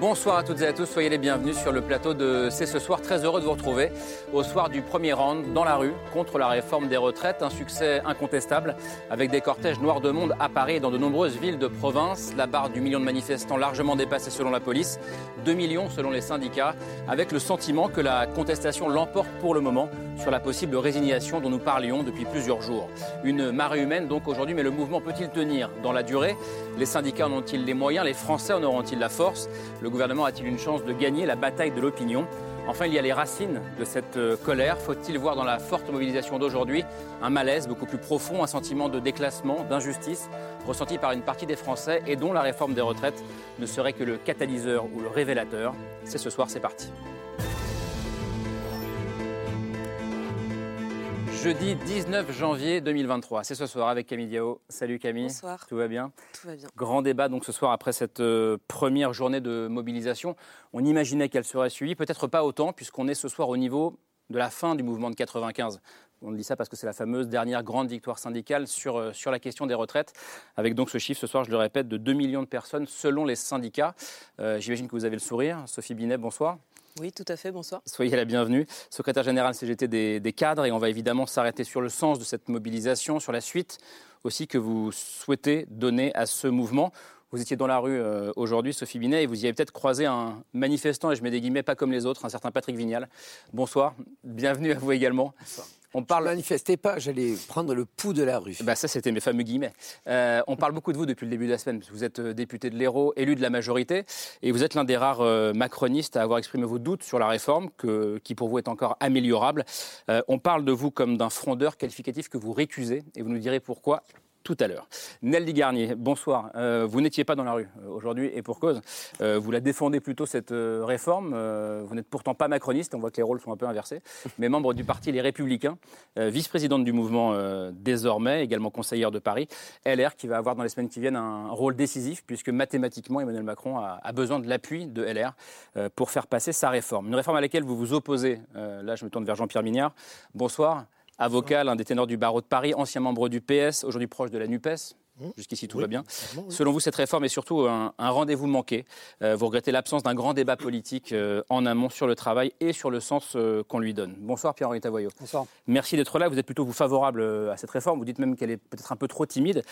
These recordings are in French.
Bonsoir à toutes et à tous, soyez les bienvenus sur le plateau de C'est ce soir. Très heureux de vous retrouver au soir du premier round dans la rue contre la réforme des retraites. Un succès incontestable avec des cortèges noirs de monde à Paris et dans de nombreuses villes de province. La barre du million de manifestants largement dépassée selon la police, 2 millions selon les syndicats, avec le sentiment que la contestation l'emporte pour le moment sur la possible résignation dont nous parlions depuis plusieurs jours. Une marée humaine donc aujourd'hui, mais le mouvement peut-il tenir dans la durée? Les syndicats en ont-ils les moyens? Les Français en auront-ils la force? Gouvernement a-t-il une chance de gagner la bataille de l'opinion? Enfin, il y a les racines de cette euh, colère. Faut-il voir dans la forte mobilisation d'aujourd'hui un malaise beaucoup plus profond, un sentiment de déclassement, d'injustice ressenti par une partie des Français et dont la réforme des retraites ne serait que le catalyseur ou le révélateur? C'est ce soir, c'est parti. Jeudi 19 janvier 2023, c'est ce soir avec Camille Diao. Salut Camille. Bonsoir. Tout va bien? Tout va bien. Grand débat donc ce soir après cette euh, première journée de mobilisation. On imaginait qu'elle serait suivie, peut-être pas autant puisqu'on est ce soir au niveau de la fin du mouvement de 95. On dit ça parce que c'est la fameuse dernière grande victoire syndicale sur, euh, sur la question des retraites, avec donc ce chiffre ce soir, je le répète, de 2 millions de personnes selon les syndicats. Euh, J'imagine que vous avez le sourire. Sophie Binet, bonsoir. Oui, tout à fait, bonsoir. Soyez la bienvenue. Secrétaire général CGT des, des cadres, et on va évidemment s'arrêter sur le sens de cette mobilisation, sur la suite aussi que vous souhaitez donner à ce mouvement. Vous étiez dans la rue euh, aujourd'hui, Sophie Binet, et vous y avez peut-être croisé un manifestant, et je mets des guillemets pas comme les autres, un certain Patrick Vignal. Bonsoir, bienvenue à vous également. On parle. Je manifestais pas, j'allais prendre le pouls de la rue. Bah ça, c'était mes fameux guillemets. Euh, on parle beaucoup de vous depuis le début de la semaine, parce que vous êtes euh, député de l'Hérault, élu de la majorité, et vous êtes l'un des rares euh, macronistes à avoir exprimé vos doutes sur la réforme, que, qui pour vous est encore améliorable. Euh, on parle de vous comme d'un frondeur qualificatif que vous récusez, et vous nous direz pourquoi tout à l'heure. Nelly Garnier, bonsoir. Euh, vous n'étiez pas dans la rue euh, aujourd'hui et pour cause. Euh, vous la défendez plutôt cette euh, réforme. Vous n'êtes pourtant pas macroniste, on voit que les rôles sont un peu inversés, mais membre du parti Les Républicains, vice-présidente du mouvement désormais, également conseillère de Paris, LR qui va avoir dans les semaines qui viennent un rôle décisif puisque mathématiquement Emmanuel Macron a, a besoin de l'appui de LR pour faire passer sa réforme. Une réforme à laquelle vous vous opposez. Là, je me tourne vers Jean-Pierre Mignard. Bonsoir avocat, l'un des ténors du barreau de Paris, ancien membre du PS, aujourd'hui proche de la NUPES. Jusqu'ici, tout Oui, va bien. oui. Selon vous, cette réforme est surtout un, un rendez-vous manqué. Euh, vous regrettez l'absence d'un grand débat politique euh, en amont sur le travail et sur le sens euh, qu'on lui donne. Bonsoir Pierre-Henri Tavoyot. Bonsoir. Merci d'être là. Vous êtes plutôt vous favorable à cette réforme. Vous dites même qu'elle est peut-être un peu trop timide.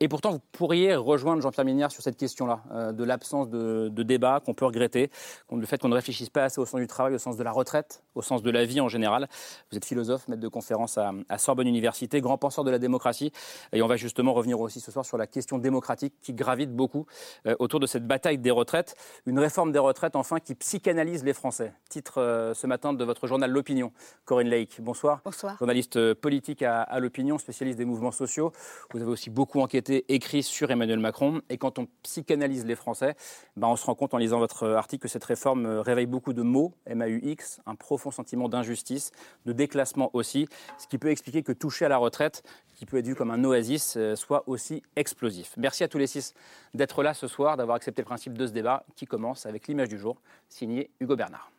Et pourtant, vous pourriez rejoindre Jean-Pierre Mignard sur cette question-là, de l'absence de, de débat qu'on peut regretter, le fait qu'on ne réfléchisse pas assez au sens du travail, au sens de la retraite, au sens de la vie en général. Vous êtes philosophe, maître de conférence à, à Sorbonne Université, grand penseur de la démocratie. Et on va justement revenir aussi ce soir sur la question démocratique qui gravite beaucoup euh, autour de cette bataille des retraites. Une réforme des retraites, enfin, qui psychanalyse les Français. Titre euh, ce matin de votre journal L'Opinion. Corinne Lake, bonsoir. Bonsoir. Journaliste euh, politique à, à l'opinion, spécialiste des mouvements sociaux. Vous avez aussi beaucoup enquêté, écrit sur Emmanuel Macron. Et quand on psychanalyse les Français, ben on se rend compte en lisant votre article que cette réforme réveille beaucoup de mots, M-A-U-X, un profond sentiment d'injustice, de déclassement aussi, ce qui peut expliquer que toucher à la retraite, qui peut être vu comme un oasis, euh, soit aussi explosif. Merci à tous les six d'être là ce soir, d'avoir accepté le principe de ce débat qui commence avec l'image du jour, signé Hugo Bernard.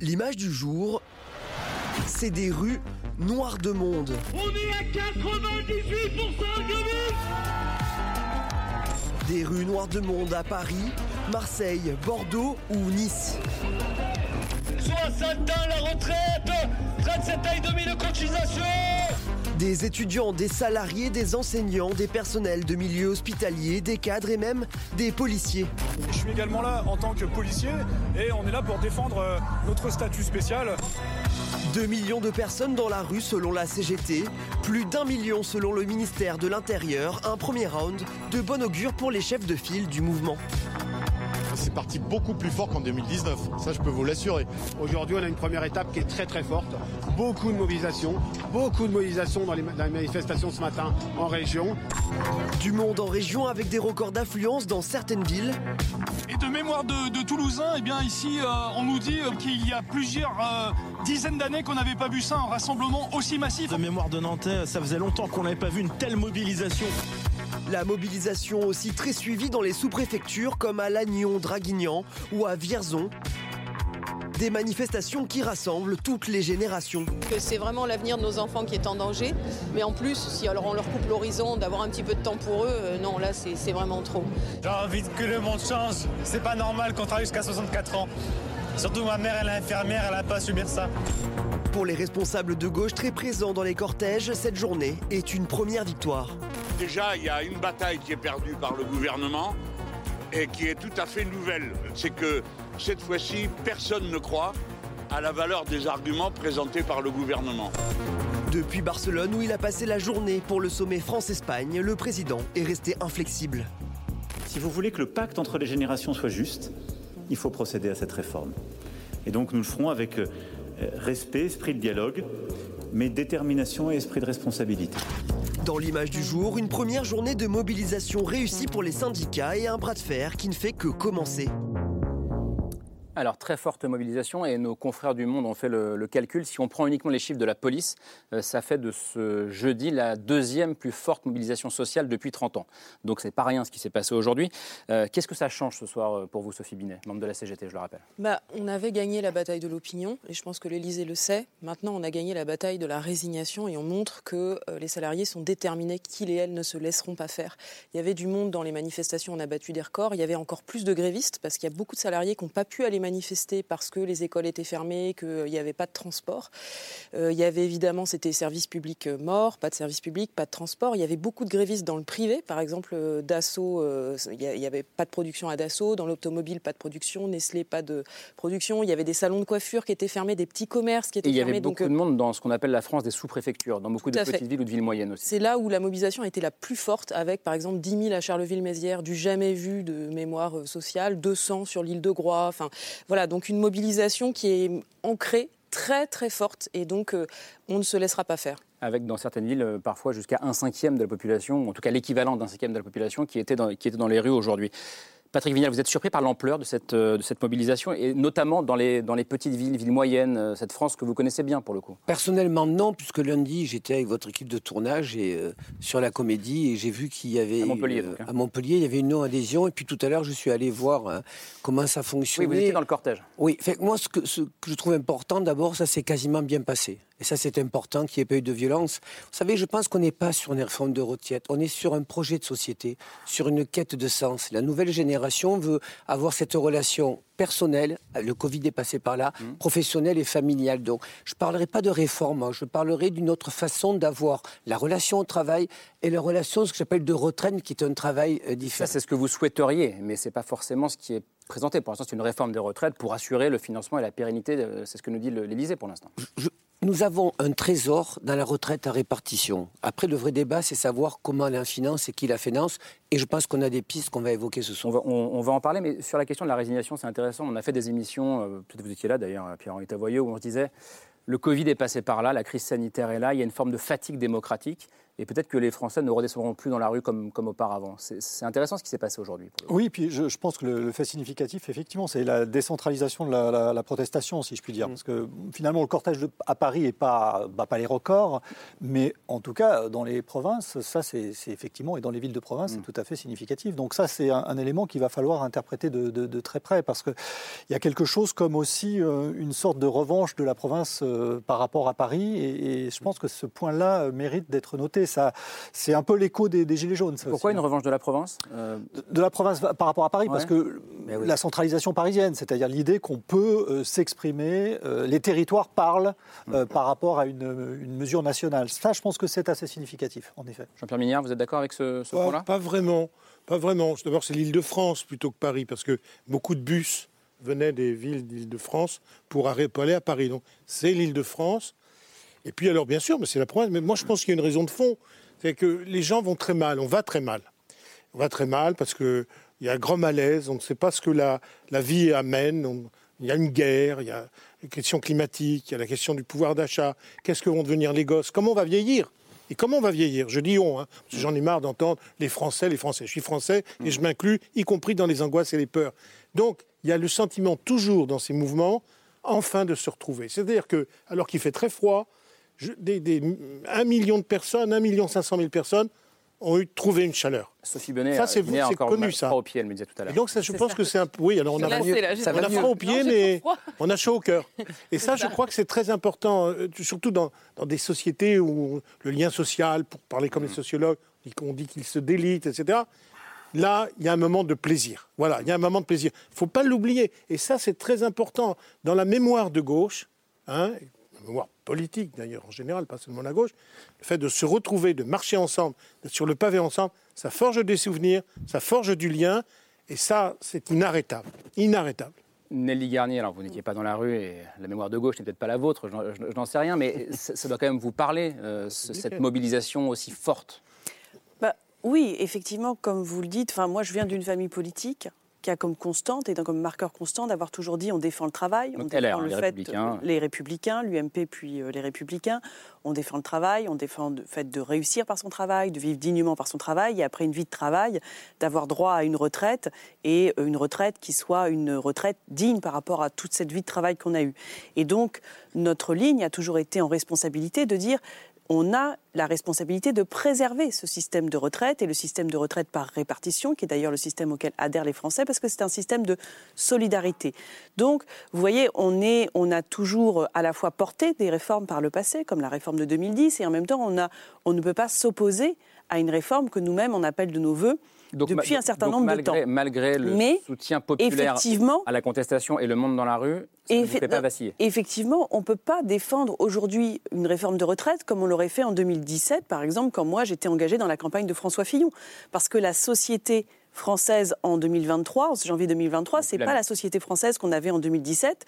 L'image du jour, c'est des rues noires de monde. On est à 98% Des rues noires de monde à Paris, Marseille, Bordeaux ou Nice. 60 ans la retraite 37 ans et demi de cotisation Des étudiants, des salariés, des enseignants, des personnels de milieux hospitaliers, des cadres et même des policiers. Je suis également là en tant que policier et on est là pour défendre euh, notre statut spécial. 2 millions de personnes dans la rue selon la CGT, plus d'un million selon le ministère de l'Intérieur, un premier round de bon augure pour les chefs de file du mouvement. Parti beaucoup plus fort qu'en 2019. Ça, je peux vous l'assurer. Aujourd'hui, on a une première étape qui est très très forte. Beaucoup de mobilisation, beaucoup de mobilisation dans les, dans les manifestations ce matin en région. Du monde en région avec des records d'affluence dans certaines villes. Et de mémoire de, de Toulousains, eh bien ici, euh, on nous dit euh, qu'il y a plusieurs euh, dizaines d'années qu'on n'avait pas vu ça, un rassemblement aussi massif. De mémoire de Nantais, ça faisait longtemps qu'on n'avait pas vu une telle mobilisation. La mobilisation aussi très suivie dans les sous-préfectures comme à Lannion, Draguignan ou à Vierzon. Des manifestations qui rassemblent toutes les générations. que c'est vraiment l'avenir de nos enfants qui est en danger. Mais en plus, si alors on leur coupe l'horizon, d'avoir un petit peu de temps pour eux, euh, non, là c'est c'est vraiment trop. J'ai envie que le monde change. C'est pas normal qu'on travaille jusqu'à 64 ans. Surtout ma mère, elle est infirmière, elle a pas à subir ça. Pour les responsables de gauche très présents dans les cortèges, cette journée est une première victoire. Déjà, il y a une bataille qui est perdue par le gouvernement et qui est tout à fait nouvelle. C'est que cette fois-ci, personne ne croit à la valeur des arguments présentés par le gouvernement. Depuis Barcelone, où il a passé la journée pour le sommet France-Espagne, le président est resté inflexible. Si vous voulez que le pacte entre les générations soit juste, il faut procéder à cette réforme. Et donc nous le ferons avec euh, respect, esprit de dialogue, mais détermination et esprit de responsabilité. Dans l'image du jour, une première journée de mobilisation réussie pour les syndicats et un bras de fer qui ne fait que commencer. Alors, très forte mobilisation et nos confrères du Monde ont fait le, le calcul. Si on prend uniquement les chiffres de la police, euh, ça fait de ce jeudi la deuxième plus forte mobilisation sociale depuis 30 ans. Donc, c'est pas rien ce qui s'est passé aujourd'hui. Euh, Qu'est-ce que ça change ce soir euh, pour vous, Sophie Binet, membre de la CGT, je le rappelle? Bah, on avait gagné la bataille de l'opinion, et je pense que l'Élysée le sait. Maintenant, on a gagné la bataille de la résignation, et on montre que euh, les salariés sont déterminés, qu'ils et elles ne se laisseront pas faire. Il y avait du monde dans les manifestations, on a battu des records. Il y avait encore plus de grévistes, parce qu'il y a beaucoup de salariés qui n'ont pas pu aller manifester parce que les écoles étaient fermées, qu'il n'y avait pas de transport. Euh, il y avait évidemment, c'était services publics euh, morts, pas de services publics, pas de transport. Il y avait beaucoup de grévistes dans le privé, par exemple euh, Dassault, euh, il n'y avait pas de production à Dassault, dans l'automobile pas de production, Nestlé pas de production. Il y avait des salons de coiffure qui étaient fermés, des petits commerces qui étaient Et il y fermés. avait beaucoup euh, de monde dans ce qu'on appelle la France des sous-préfectures, dans beaucoup de fait. petites villes ou de villes moyennes aussi. C'est là où la mobilisation a été la plus forte, avec par exemple 10 000 à Charleville-Mézières, du jamais vu de mémoire euh, sociale, 200 sur l'île de Groix. Enfin, voilà, donc une mobilisation qui est ancrée, très très forte, et donc euh, on ne se laissera pas faire. avec dans certaines villes euh, parfois jusqu'à un cinquième de la population, en tout cas l'équivalent d'un cinquième de la population qui était dans, qui était dans les rues aujourd'hui. Patrick Vignal, vous êtes surpris par l'ampleur de cette, euh, de cette mobilisation et notamment dans les, dans les petites villes, villes moyennes, euh, cette France que vous connaissez bien pour le coup Personnellement, non, puisque lundi, j'étais avec votre équipe de tournage et, euh, sur la comédie et j'ai vu qu'il y avait. À Montpellier, donc, hein. à Montpellier, il y avait une non-adhésion. Et puis tout à l'heure, je suis allé voir euh, comment ça Oui, fonctionnait. vous étiez dans le cortège. Oui, fait moi, ce que, ce que je trouve important, d'abord, ça s'est quasiment bien passé. Et ça, c'est important qu'il n'y ait pas eu de violence. Vous savez, je pense qu'on n'est pas sur une réforme de retraite. On est sur un projet de société, sur une quête de sens. La nouvelle génération veut avoir cette relation personnelle, le Covid est passé par là, professionnelle et familiale. Donc, je ne parlerai pas de réforme, hein. je parlerai d'une autre façon d'avoir la relation au travail et la relation, ce que j'appelle de retraite, qui est un travail euh, Ça, différent. c'est ce que vous souhaiteriez, mais ce n'est pas forcément ce qui est présenté. Pour l'instant, c'est une réforme des retraites pour assurer le financement et la pérennité. C'est ce que nous dit l'Élysée pour l'instant. Je- nous avons un trésor dans la retraite à répartition. Après, le vrai débat, c'est savoir comment la finance et qui la finance. Et je pense qu'on a des pistes qu'on va évoquer ce soir. on- va en parler, mais sur la question de la résignation, c'est intéressant. On a fait des émissions, euh, peut-être vous étiez là d'ailleurs, Pierre-Henri Tavoyeux, où on se disait le Covid est passé par là, la crise sanitaire est là, il y a une forme de fatigue démocratique, et peut-être que les Français ne redescendront plus dans la rue comme, comme auparavant. C'est intéressant ce qui s'est passé aujourd'hui. Oui, puis je, je pense que le, le fait significatif, effectivement, c'est la décentralisation de la, la- la protestation, si je puis dire. Parce que finalement, le cortège de- à Paris n'est pas, bat pas les records, mais en tout cas, dans les provinces, ça, c'est effectivement, et dans les villes de province, c'est tout à fait significatif. Donc ça, c'est un, un élément qu'il va falloir interpréter de, de- de très près, parce qu'il y a quelque chose comme aussi euh, une sorte de revanche de la province euh, par rapport à Paris, et, et je pense que ce point-là euh, mérite d'être noté. Ça, C'est un peu l'écho des, des Gilets jaunes. ça Pourquoi aussi, une hein. revanche de la province Euh, de- de la province par rapport à Paris, parce que oui. la centralisation parisienne, c'est-à-dire l'idée qu'on peut euh, s'exprimer, euh, les territoires parlent Mm. euh, par rapport à une, une mesure nationale. Ça, je pense que c'est assez significatif, en effet. Jean-Pierre Mignard, vous êtes d'accord avec ce, point-là? pas vraiment. Pas vraiment. D'abord, c'est l'île de France plutôt que Paris, parce que beaucoup de bus venaient des villes d'île de France pour, arrêter- pour aller à Paris. Donc, c'est l'île de France. Et puis, alors, bien sûr, mais c'est la province. Mais moi, je pense qu'il y a une raison de fond. C'est que les gens vont très mal, on va très mal. on va très mal parce qu'il y a un grand malaise, on ne sait pas ce que la, la vie amène. Il y a une guerre, il y a les questions climatiques, il y a la question du pouvoir d'achat. Qu'est-ce que vont devenir les gosses? Comment on va vieillir? Et comment on va vieillir? Je dis on, hein, parce que j'en ai marre d'entendre les Français, les Français. Je suis français et je m'inclus, y compris dans les angoisses et les peurs. Donc, il y a le sentiment toujours dans ces mouvements, enfin de se retrouver. C'est-à-dire que, alors qu'il fait très froid, des, des, un million de personnes, un million cinq cent mille personnes ont eu trouvé une chaleur. Sophie Bonnet, Ça, c'est euh, connu, ça. froid au pied, elle me disait tout à Et l'heure. donc ça, je pense que c'est un... Oui, alors on a, Là, on là, j'ai a froid au pied, Non, mais on a chaud au cœur. Et ça, je crois que c'est très important, euh, surtout dans, dans des sociétés où le lien social, pour parler comme les sociologues, on dit qu'il se délite, etc. Là, il y a un moment de plaisir. Voilà, il y a un moment de plaisir. Il ne faut pas l'oublier. Et ça, c'est très important. Dans la mémoire de gauche, hein, mémoire politique d'ailleurs en général, pas seulement la gauche, le fait de se retrouver, de marcher ensemble, d'être sur le pavé ensemble, ça forge des souvenirs, ça forge du lien, et ça, c'est inarrêtable. Inarrêtable. Nelly Garnier, alors vous n'étiez pas dans la rue et la mémoire de gauche n'est peut-être pas la vôtre, je, n'en sais rien, mais ça, doit quand même vous parler, euh, ce- cette mobilisation aussi forte. Bah, oui, effectivement, comme vous le dites, enfin, moi je viens d'une famille politique qui a comme constante et comme marqueur constant d'avoir toujours dit on défend le travail, on défend LR, le les fait, Républicains. les républicains, l'UMP puis euh, les républicains, on défend le travail, on défend le fait de réussir par son travail, de vivre dignement par son travail et après une vie de travail, d'avoir droit à une retraite et euh, une retraite qui soit une retraite digne par rapport à toute cette vie de travail qu'on a eue. Et donc notre ligne a toujours été en responsabilité de dire on a la responsabilité de préserver ce système de retraite et le système de retraite par répartition, qui est d'ailleurs le système auquel adhèrent les Français, parce que c'est un système de solidarité. Donc, vous voyez, on, est, on a toujours à la fois porté des réformes par le passé, comme la réforme de 2010, et en même temps, on, on ne peut pas s'opposer à une réforme que nous-mêmes, on appelle de nos voeux depuis un certain donc nombre malgré, de temps. Malgré le Mais, soutien populaire à la contestation et le monde dans la rue, ça ne fait pas vaciller. Effectivement, on ne peut pas défendre aujourd'hui une réforme de retraite comme on l'aurait fait en 2017, par exemple, quand moi j'étais engagée dans la campagne de François Fillon. Parce que la société française en 2023, en janvier 2023, c'est pas la société française qu'on avait en 2017.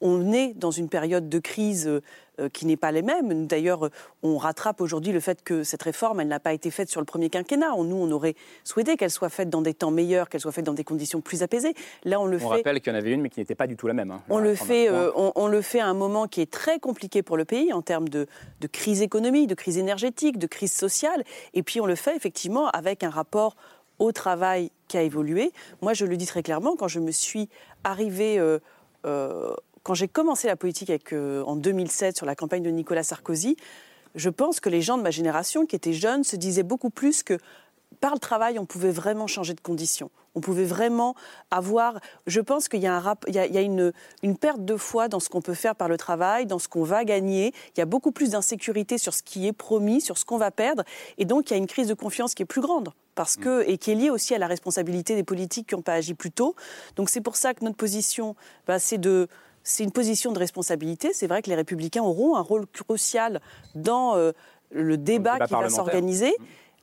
On est dans une période de crise euh, qui n'est pas les mêmes. D'ailleurs, euh, on rattrape aujourd'hui le fait que cette réforme, elle n'a pas été faite sur le premier quinquennat. On- Nous, on aurait souhaité qu'elle soit faite dans des temps meilleurs, qu'elle soit faite dans des conditions plus apaisées. Là, on le On fait. rappelle qu'il y en avait une, mais qui n'était pas du tout la même. hein. On le, fait, à euh, on, on le fait à un moment qui est très compliqué pour le pays en termes de, de crise économique, de crise énergétique, de crise sociale. Et puis on le fait effectivement avec un rapport au travail qui a évolué. Moi, je le dis très clairement, quand je me suis arrivée, euh, euh, quand j'ai commencé la politique avec, euh, en 2007 sur la campagne de Nicolas Sarkozy, je pense que les gens de ma génération qui étaient jeunes se disaient beaucoup plus que par le travail, on pouvait vraiment changer de conditions. On pouvait vraiment avoir. Je pense qu'il y a, un rap- il y a, il y a une, une perte de foi dans ce qu'on peut faire par le travail, dans ce qu'on va gagner. Il y a beaucoup plus d'insécurité sur ce qui est promis, sur ce qu'on va perdre. Et donc, il y a une crise de confiance qui est plus grande. Parce que, et qui est liée aussi à la responsabilité des politiques qui n'ont pas agi plus tôt. Donc, c'est pour ça que notre position, bah, c'est de. C'est une position de responsabilité. C'est vrai que les républicains auront un rôle crucial dans euh, le débat, débat qui va s'organiser,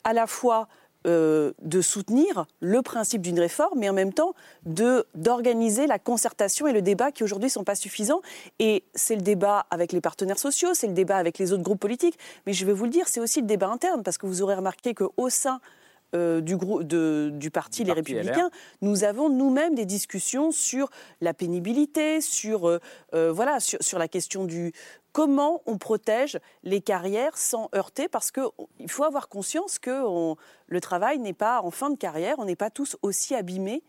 à la fois euh, de soutenir le principe d'une réforme, mais en même temps d'organiser la concertation et le débat qui aujourd'hui sont pas suffisants. Et c'est le débat avec les partenaires sociaux, c'est le débat avec les autres groupes politiques. Mais je vais vous le dire, c'est aussi le débat interne, parce que vous aurez remarqué qu'au sein euh, du, de- du parti Les parti LR. Républicains, nous avons nous-mêmes des discussions sur la pénibilité, sur, euh, euh, voilà, sur, sur la question du comment on protège les carrières sans heurter, parce qu'il faut avoir conscience que on- le travail n'est pas en fin de carrière, on n'est pas tous aussi abîmés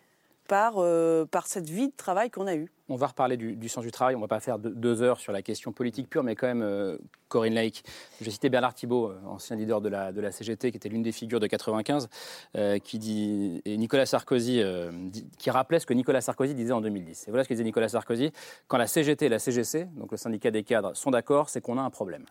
par, euh, par cette vie de travail qu'on a eue. On va reparler du, du sens du travail. On ne va pas faire deux, deux heures sur la question politique pure, mais quand même, euh, Corinne Laïc. J'ai cité Bernard Thibault, euh, ancien leader de la, de la CGT, qui était l'une des figures de 95, euh, qui dit, et Nicolas Sarkozy, euh, dit- qui rappelait ce que Nicolas Sarkozy disait en 2010. Et voilà ce que disait Nicolas Sarkozy. Quand la CGT et la CGC, donc le syndicat des cadres, sont d'accord, c'est qu'on a un problème.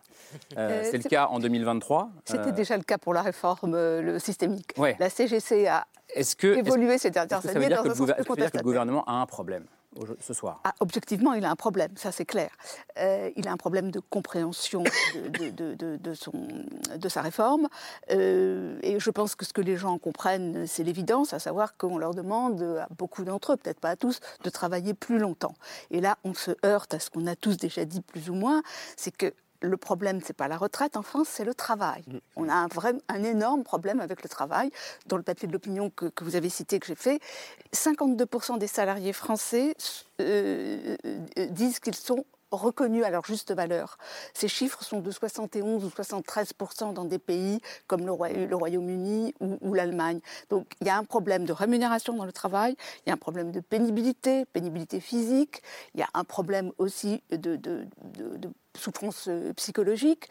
C'est le cas en 2023. C'était déjà le cas pour la réforme le systémique. Ouais. La CGC a Est-ce que, est-ce- évolué ces dernières années dans un le, sens plus que le gouvernement a un problème? Ce soir Ah, objectivement, il a un problème, ça c'est clair. Euh, il a un problème de compréhension de, de- de- de- sa réforme. Euh, et je pense que ce que les gens comprennent, c'est l'évidence, à savoir qu'on leur demande à beaucoup d'entre eux, peut-être pas à tous, de travailler plus longtemps. Et là, on se heurte à ce qu'on a tous déjà dit plus ou moins, c'est que le problème, ce n'est pas la retraite en France, c'est le travail. On a un, vrai, un énorme problème avec le travail. Dans le papier de l'opinion que, que, vous avez cité, que j'ai fait, 52% des salariés français euh, euh, disent qu'ils sont reconnus à leur juste valeur. Ces chiffres sont de 71 ou 73% dans des pays comme le, Royaume-Uni ou, ou l'Allemagne. Donc il y a un problème de rémunération dans le travail, il y a un problème de pénibilité, pénibilité physique, il y a un problème aussi de, de, de, de souffrance euh, psychologique,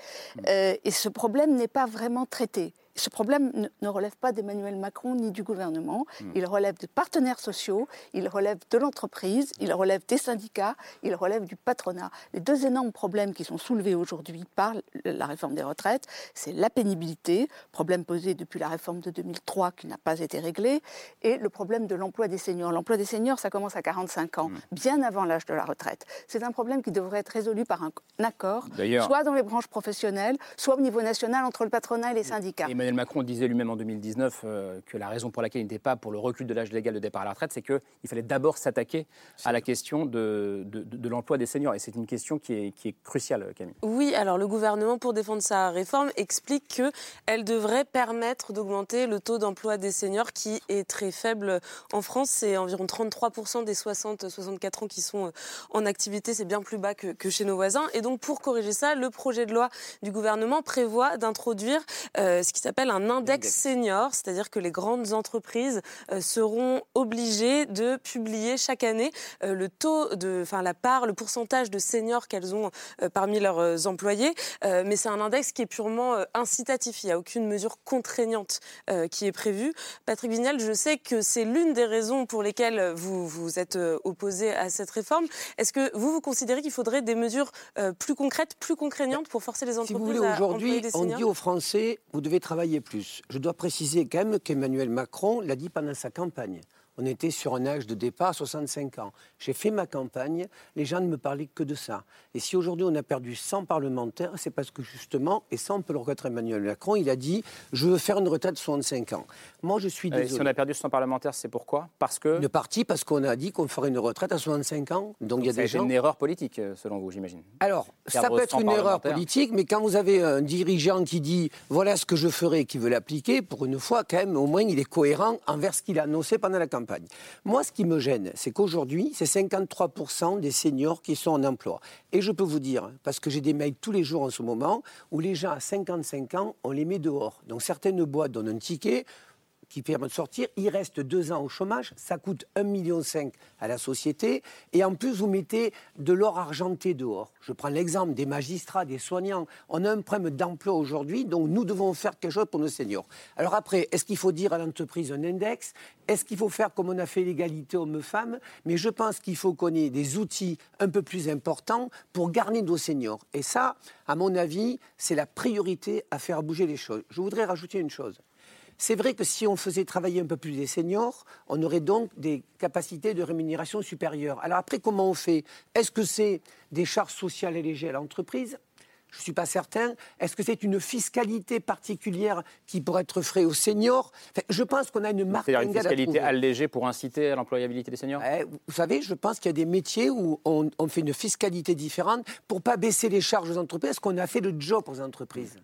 euh, et ce problème n'est pas vraiment traité. Ce problème ne relève pas d'Emmanuel Macron ni du gouvernement. Mm. Il relève des partenaires sociaux, il relève de l'entreprise, il relève des syndicats, il relève du patronat. Les deux énormes problèmes qui sont soulevés aujourd'hui par la réforme des retraites, c'est la pénibilité, problème posé depuis la réforme de 2003 qui n'a pas été réglé, et le problème de l'emploi des seniors. L'emploi des seniors, ça commence à 45 ans, mm. bien avant l'âge de la retraite. C'est un problème qui devrait être résolu par un accord, soit dans les branches professionnelles, soit au niveau national entre le patronat et les syndicats. Emmanuel Macron disait lui-même en 2019 euh, que la raison pour laquelle il n'était pas pour le recul de l'âge légal de départ à la retraite, c'est qu'il fallait d'abord s'attaquer à la question de, de, de l'emploi des seniors. Et c'est une question qui est, qui est, cruciale, Camille. Oui, alors le gouvernement, pour défendre sa réforme, explique qu'elle devrait permettre d'augmenter le taux d'emploi des seniors qui est très faible en France. C'est environ 33% des 60-64 ans qui sont en activité. C'est bien plus bas que, que, chez nos voisins. Et donc, pour corriger ça, le projet de loi du gouvernement prévoit d'introduire euh, ce qui s'appelle un index senior, c'est-à-dire que les grandes entreprises euh, seront obligées de publier chaque année euh, le taux de, enfin la part, le pourcentage de seniors qu'elles ont euh, parmi leurs employés. mais c'est un index qui est purement incitatif. Il n'y a aucune mesure contraignante qui est prévue. Patrick Vignal, je sais que c'est l'une des raisons pour lesquelles vous vous êtes opposé à cette réforme. Est-ce que vous vous considérez qu'il faudrait des mesures plus concrètes, plus contraignantes pour forcer les entreprises si vous voulez, aujourd'hui, on dit aux Français, vous devez travailler Je dois préciser quand même qu'Emmanuel Macron l'a dit pendant sa campagne on était sur un âge de départ à 65 ans. J'ai fait ma campagne, les gens ne me parlaient que de ça. Et si aujourd'hui on a perdu 100 parlementaires, c'est parce que justement, et ça on peut le reconnaître Emmanuel Macron, il a dit je veux faire une retraite de 65 ans. Moi je suis désolé. si on a perdu 100 parlementaires, c'est pourquoi? Parce que. Une partie parce qu'on a dit qu'on ferait une retraite à 65 ans. Donc, il y a des gens. une erreur politique euh, selon vous, j'imagine. Alors, ça peut être une erreur politique, mais quand vous avez un dirigeant qui dit voilà ce que je ferai, qui veut l'appliquer, pour une fois, quand même, au moins il est cohérent envers ce qu'il a annoncé pendant la campagne. Moi, ce qui me gêne, c'est qu'aujourd'hui, c'est 53% des seniors qui sont en emploi. Et je peux vous dire, parce que j'ai des mails tous les jours en ce moment, où les gens à 55 ans, on les met dehors. Donc certaines boîtes donnent un ticket, qui permet de sortir. Il reste deux ans au chômage, ça coûte 1,5 million à la société. Et en plus, vous mettez de l'or argenté dehors. Je prends l'exemple des magistrats, des soignants. On a un problème d'emploi aujourd'hui, donc nous devons faire quelque chose pour nos seniors. Alors après, est-ce qu'il faut dire à l'entreprise un index? Est-ce qu'il faut faire comme on a fait l'égalité hommes-femmes Mais je pense qu'il faut qu'on ait des outils un peu plus importants pour garder nos seniors. Et ça, à mon avis, c'est la priorité à faire bouger les choses. Je voudrais rajouter une chose. C'est vrai que si on faisait travailler un peu plus les seniors, on aurait donc des capacités de rémunération supérieures. Alors après, comment on fait? Est-ce que c'est des charges sociales allégées à l'entreprise? Je ne suis pas certain. Est-ce que c'est une fiscalité particulière qui pourrait être frappée aux seniors? Je pense qu'on a une marque. C'est-à-dire une fiscalité allégée pour inciter à l'employabilité des seniors? Eh, Vous savez, je pense qu'il y a des métiers où on, on, fait une fiscalité différente pour ne pas baisser les charges aux entreprises, parce qu'on a fait le job aux entreprises.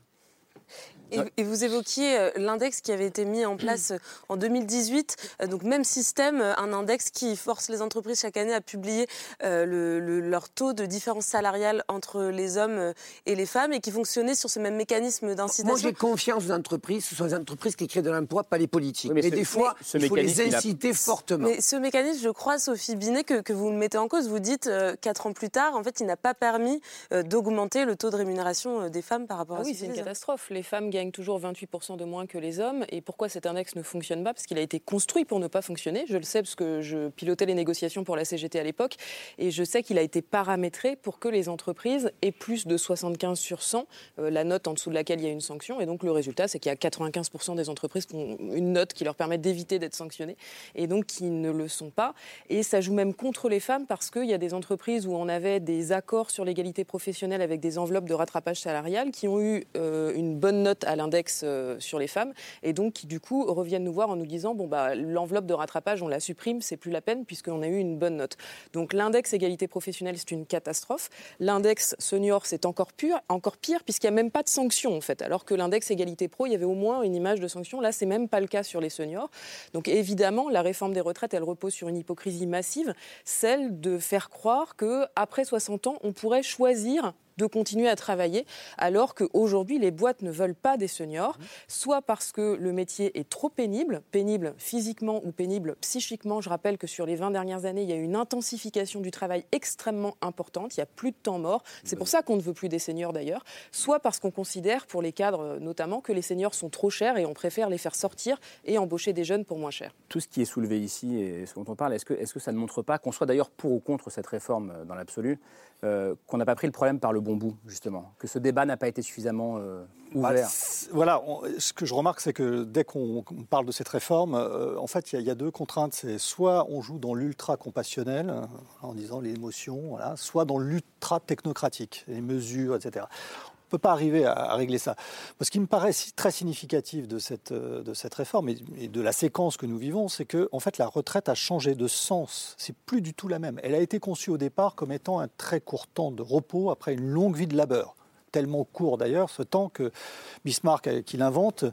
Et, vous évoquiez euh, l'index qui avait été mis en place euh, en 2018. Euh, donc même système, un index qui force les entreprises chaque année à publier le, leur taux de différence salariale entre les hommes et les femmes et qui fonctionnait sur ce même mécanisme d'incitation. Moi j'ai confiance aux entreprises, ce sont les entreprises qui créent de l'emploi, pas les politiques. mais, des fois, il faut les inciter fortement. Mais ce mécanisme, je crois, Sophie Binet, que, que vous le mettez en cause, vous dites quatre ans plus tard, en fait, il n'a pas permis d'augmenter le taux de rémunération des femmes par rapport ah à oui, c'est une catastrophe. Les femmes toujours 28% de moins que les hommes. Et pourquoi cet index ne fonctionne pas? Parce qu'il a été construit pour ne pas fonctionner. Je le sais parce que je pilotais les négociations pour la CGT à l'époque. Et je sais qu'il a été paramétré pour que les entreprises aient plus de 75 sur 100, euh, la note en dessous de laquelle il y a une sanction. Et donc le résultat, c'est qu'il y a 95% des entreprises qui ont une note qui leur permet d'éviter d'être sanctionnées et donc qui ne le sont pas. Et ça joue même contre les femmes parce qu'il y a des entreprises où on avait des accords sur l'égalité professionnelle avec des enveloppes de rattrapage salarial qui ont eu euh, une bonne note à l'index sur les femmes, et donc qui du coup reviennent nous voir en nous disant bon bah l'enveloppe de rattrapage on la supprime, c'est plus la peine puisqu'on a eu une bonne note. Donc l'index égalité professionnelle c'est une catastrophe. L'index senior c'est encore pire, encore pire puisqu'il n'y a même pas de sanctions en fait, alors que l'index égalité pro il y avait au moins une image de sanction. Là c'est même pas le cas sur les seniors. Donc évidemment la réforme des retraites elle repose sur une hypocrisie massive, celle de faire croire que après 60 ans on pourrait choisir de continuer à travailler, alors qu'aujourd'hui, les boîtes ne veulent pas des seniors, soit parce que le métier est trop pénible, pénible physiquement ou pénible psychiquement. Je rappelle que sur les 20 dernières années, il y a eu une intensification du travail extrêmement importante, il n'y a plus de temps mort. C'est pour ça qu'on ne veut plus des seniors d'ailleurs, soit parce qu'on considère, pour les cadres notamment, que les seniors sont trop chers et on préfère les faire sortir et embaucher des jeunes pour moins cher. Tout ce qui est soulevé ici et ce dont on parle, est-ce que, est que ça ne montre pas, qu'on soit d'ailleurs pour ou contre cette réforme euh, dans l'absolu, euh, qu'on n'a pas pris le problème par le bon bout, justement, que ce débat n'a pas été suffisamment euh, bah, ouvert. voilà, ce que je remarque, c'est que dès qu'on parle de cette réforme, euh, en fait, il y, a deux contraintes. C'est soit on joue dans l'ultra compassionnel, en disant l'émotion, voilà, soit dans l'ultra technocratique, les mesures, etc peut pas arriver à, régler ça. Ce qui me paraît très significatif de cette, euh, de cette réforme et, de la séquence que nous vivons, c'est que en fait, la retraite a changé de sens. C'est plus du tout la même. Elle a été conçue au départ comme étant un très court temps de repos après une longue vie de labeur tellement court d'ailleurs, ce temps que Bismarck, euh, qu'il invente,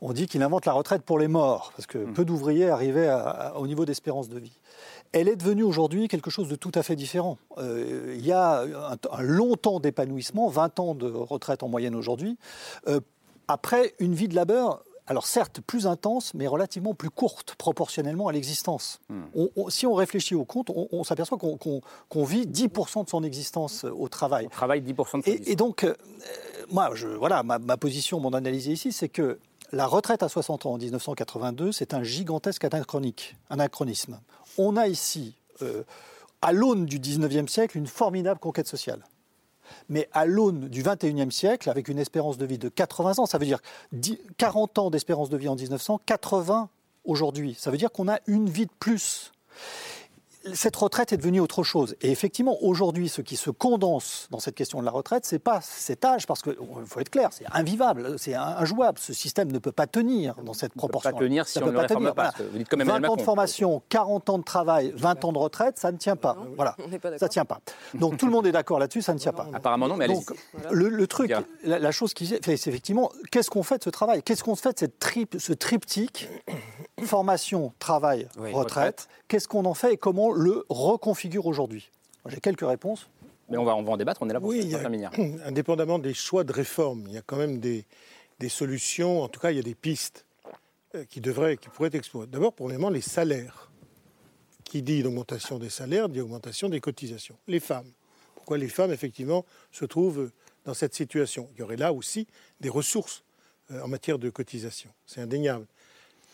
on dit qu'il invente la retraite pour les morts, parce que mmh. peu d'ouvriers arrivaient au niveau d'espérance de vie elle est devenue aujourd'hui quelque chose de tout à fait différent. Euh, il y a un, long temps d'épanouissement, 20 ans de retraite en moyenne aujourd'hui, euh, après une vie de labeur alors certes plus intense, mais relativement plus courte proportionnellement à l'existence. Hmm. si on réfléchit au compte, on, s'aperçoit qu'on vit 10% de son existence euh, au travail. On travaille 10% de son et, et donc, moi, je, voilà, ma, ma, position, mon analyse ici, c'est que la retraite à 60 ans en 1982, c'est un gigantesque anachronisme on a ici, euh, à l'aune du 19e siècle, une formidable conquête sociale. Mais à l'aune du 21e siècle, avec une espérance de vie de 80 ans, ça veut dire 40 ans d'espérance de vie en 1900, 80 aujourd'hui. Ça veut dire qu'on a une vie de plus cette retraite est devenue autre chose. Et effectivement, aujourd'hui, ce qui se condense dans cette question de la retraite, c'est pas cet âge, parce qu'il faut être clair, c'est invivable, c'est injouable. Ce système ne peut pas tenir dans cette proportion. Ne peut pas tenir si on ne le réforme pas. Vous dites 20 ans de formation, 40 ans de travail, 20 ans de retraite, ça ne tient pas. voilà, ça ne tient pas. Donc tout le monde est d'accord là-dessus, ça ne tient pas. Apparemment non, mais Donc le, truc, la, chose qui c'est effectivement, qu'est-ce qu'on fait de ce travail? Qu'est-ce qu'on fait de cette ce triptyque formation, travail, retraite Qu'est-ce qu'on en fait et comment le reconfigure aujourd'hui? J'ai quelques réponses. Mais on va, on va en débattre, on est là pour oui, Indépendamment des choix de réforme, il y a quand même des, des solutions, en tout cas il y a des pistes euh, qui, devraient, qui pourraient être explorées. D'abord, premièrement, les salaires. Qui dit augmentation des salaires, dit augmentation des cotisations. Les femmes. Pourquoi les femmes, effectivement, se trouvent dans cette situation? Il y aurait là aussi des ressources euh, en matière de cotisation. C'est indéniable.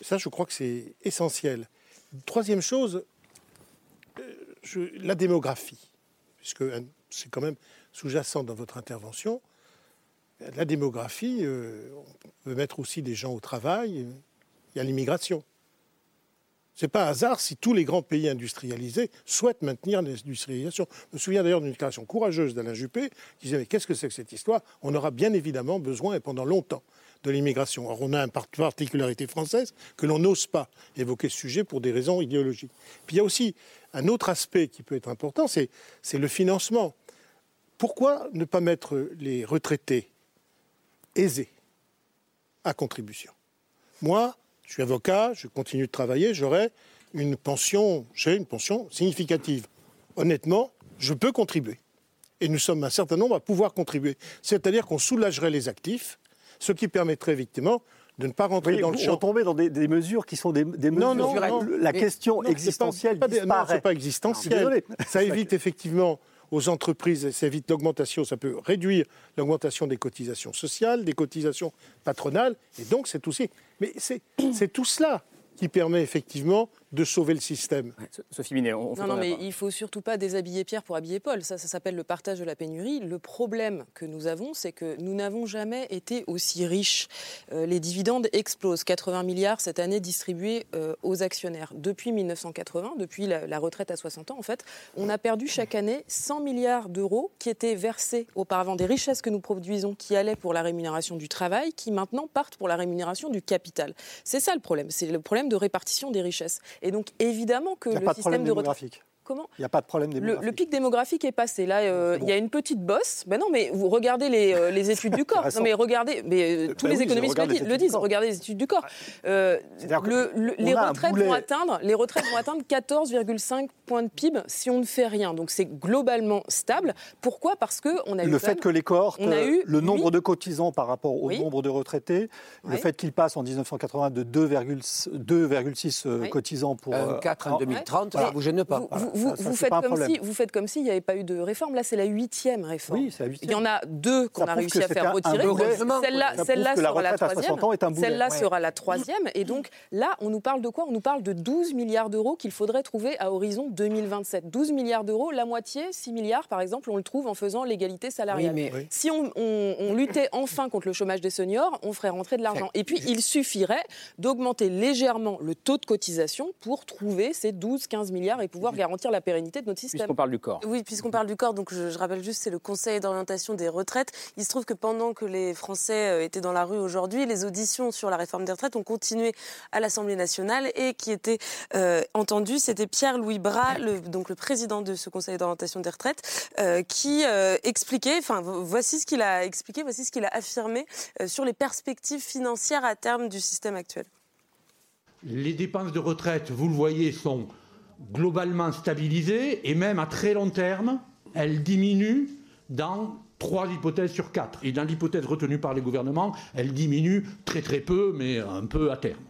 Ça, je crois que c'est essentiel. Troisième chose, la démographie, puisque euh, c'est quand même sous-jacent dans votre intervention. La démographie, euh, on peut mettre aussi des gens au travail, il y a l'immigration. Ce n'est pas un hasard si tous les grands pays industrialisés souhaitent maintenir l'industrialisation. Je me souviens d'ailleurs d'une déclaration courageuse d'Alain Juppé qui disait Mais qu'est-ce que c'est que cette histoire? On aura bien évidemment besoin, et pendant longtemps, de l'immigration. Alors on a une particularité française que l'on n'ose pas évoquer ce sujet pour des raisons idéologiques. Puis il y a aussi un autre aspect qui peut être important, c'est le financement. Pourquoi ne pas mettre les retraités aisés à contribution? Moi, je suis avocat, je continue de travailler, j'aurai une pension, j'ai une pension significative. Honnêtement, je peux contribuer. Et nous sommes un certain nombre à pouvoir contribuer. C'est-à-dire qu'on soulagerait les actifs, ce qui permettrait effectivement de ne pas rentrer dans le champ. tomber dans des, mesures qui sont des, mesures. Non, non, la question existentielle pas, disparaît. Non, c'est pas existentiel. Ça évite effectivement aux entreprises, ça évite l'augmentation, ça peut réduire l'augmentation des cotisations sociales, des cotisations patronales, et donc c'est aussi. Mais c'est tout cela qui permet effectivement de sauver le système. Sophie Minet, on, Non, non, mais il faut surtout pas déshabiller Pierre pour habiller Paul. Ça, ça s'appelle le partage de la pénurie. Le problème que nous avons, c'est que nous n'avons jamais été aussi riches. Euh, les dividendes explosent. 80 milliards cette année distribués euh, aux actionnaires. Depuis 1980, depuis la, la, retraite à 60 ans, en fait, on a perdu chaque année 100 milliards d'euros qui étaient versés auparavant des richesses que nous produisons, qui allaient pour la rémunération du travail, qui maintenant partent pour la rémunération du capital. C'est ça le problème. C'est le problème de répartition des richesses. Et donc, évidemment que le système de retraite. Comment Il n'y a pas de problème démographique. Le, le, pic démographique est passé. Là, euh, il y a une petite bosse. Ben non, mais vous regardez les, euh, les études du corps. non, mais regardez, mais euh, tous ben les oui, économistes le, disent, le disent. Regardez les études du corps. Euh, le, les retraites vont atteindre, les retraites vont atteindre 14,5 points de PIB si on ne fait rien. Donc c'est globalement stable. Pourquoi? Parce que on a le eu fait que les cohortes, le nombre de cotisants par rapport au oui. nombre de retraités, oui. le fait qu'ils passent en 1980 de 2,6 cotisants pour 4 en 2030, ça ne vous gêne pas. Vous, vous, ça, ça, vous, faites comme si, vous, faites comme s'il n'y avait pas eu de réforme. Là, c'est la huitième réforme. Oui, la Il y en a deux qu'on a réussi à faire retirer. Celle-là celle sera la troisième. Celle-là ouais. sera la troisième. Et donc là, on nous parle de quoi? On nous parle de 12 milliards d'euros qu'il faudrait trouver à horizon 2027. 12 milliards d'euros, la moitié, 6 milliards par exemple, on le trouve en faisant l'égalité salariale. Oui, mais... Si on, on, on, luttait enfin contre le chômage des seniors, on ferait rentrer de l'argent. Et puis, il suffirait d'augmenter légèrement le taux de cotisation pour trouver ces 12-15 milliards et pouvoir garantir la pérennité de notre système. Puisqu'on parle du corps. Oui, puisqu'on parle du corps, donc je, je rappelle juste, c'est le Conseil d'orientation des retraites. Il se trouve que pendant que les Français euh, étaient dans la rue aujourd'hui, les auditions sur la réforme des retraites ont continué à l'Assemblée nationale et qui était euh, entendu, c'était Pierre-Louis Bras, le, donc le président de ce Conseil d'orientation des retraites, euh, qui euh, expliquait, enfin voici ce qu'il a expliqué, voici ce qu'il a affirmé euh, sur les perspectives financières à terme du système actuel. Les dépenses de retraite, vous le voyez, sont globalement stabilisées et même à très long terme, elles diminuent dans trois hypothèses sur quatre. Et dans l'hypothèse retenue par les gouvernements, elles diminuent très très peu, mais un peu à terme.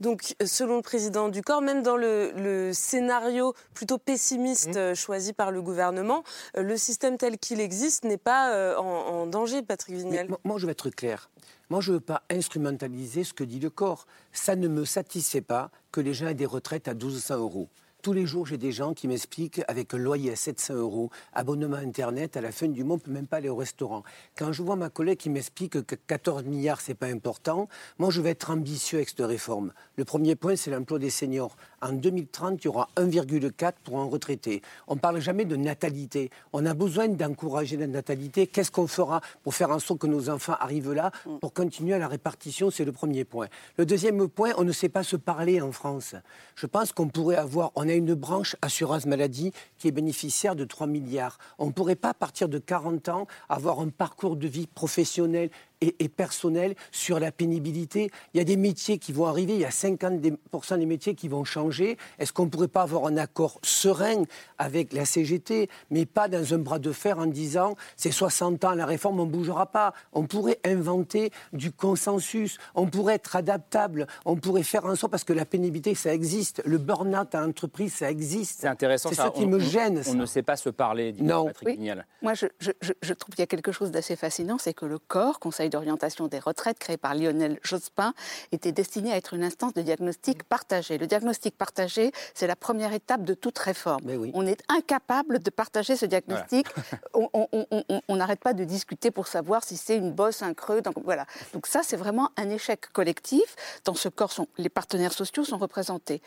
Donc, selon le président du corps, même dans le, le scénario plutôt pessimiste mmh. choisi par le gouvernement, euh, le système tel qu'il existe n'est pas euh, en, en, danger, Patrick Vignal. Mais, moi, je vais être clair. Moi, je ne veux pas instrumentaliser ce que dit le corps. Ça ne me satisfait pas que les gens aient des retraites à 1200 euros. Tous les jours, j'ai des gens qui m'expliquent avec un loyer à 700 euros, abonnement Internet, à la fin du mois, on ne peut même pas aller au restaurant. Quand je vois ma collègue qui m'explique que 14 milliards, ce n'est pas important, moi, je vais être ambitieux avec cette réforme. Le premier point, c'est l'emploi des seniors. En 2030, il y aura 1,4 pour un retraité. On ne parle jamais de natalité. On a besoin d'encourager la natalité. Qu'est-ce qu'on fera pour faire en sorte que nos enfants arrivent là, pour continuer à la répartition? C'est le premier point. Le deuxième point, on ne sait pas se parler en France. Je pense qu'on pourrait avoir... On a une branche assurance maladie qui est bénéficiaire de 3 milliards. On ne pourrait pas, à partir de 40 ans, avoir un parcours de vie professionnel et, et, personnel sur la pénibilité. Il y a des métiers qui vont arriver, il y a 50% des métiers qui vont changer. Est-ce qu'on ne pourrait pas avoir un accord serein avec la CGT, mais pas dans un bras de fer en disant c'est 60 ans, la réforme, on ne bougera pas. On pourrait inventer du consensus, on pourrait être adaptable, on pourrait faire en sorte, parce que la pénibilité, ça existe, le burn-out à l'entreprise, ça existe. C'est intéressant, c'est ça, qui on, me gêne. On, on, ne sait pas se parler, dit non. Patrick oui. Moi, je, je, je trouve qu'il y a quelque chose d'assez fascinant, c'est que le corps, Conseil d'orientation des retraites, créé par Lionel Jospin, était destiné à être une instance de diagnostic partagé. Le diagnostic partagé, c'est la première étape de toute réforme. Oui. On est incapable de partager ce diagnostic. Voilà. on n'arrête pas de discuter pour savoir si c'est une bosse, un creux. Donc, voilà. Donc ça, c'est vraiment un échec collectif. Dans ce corps, sont, les partenaires sociaux sont représentés.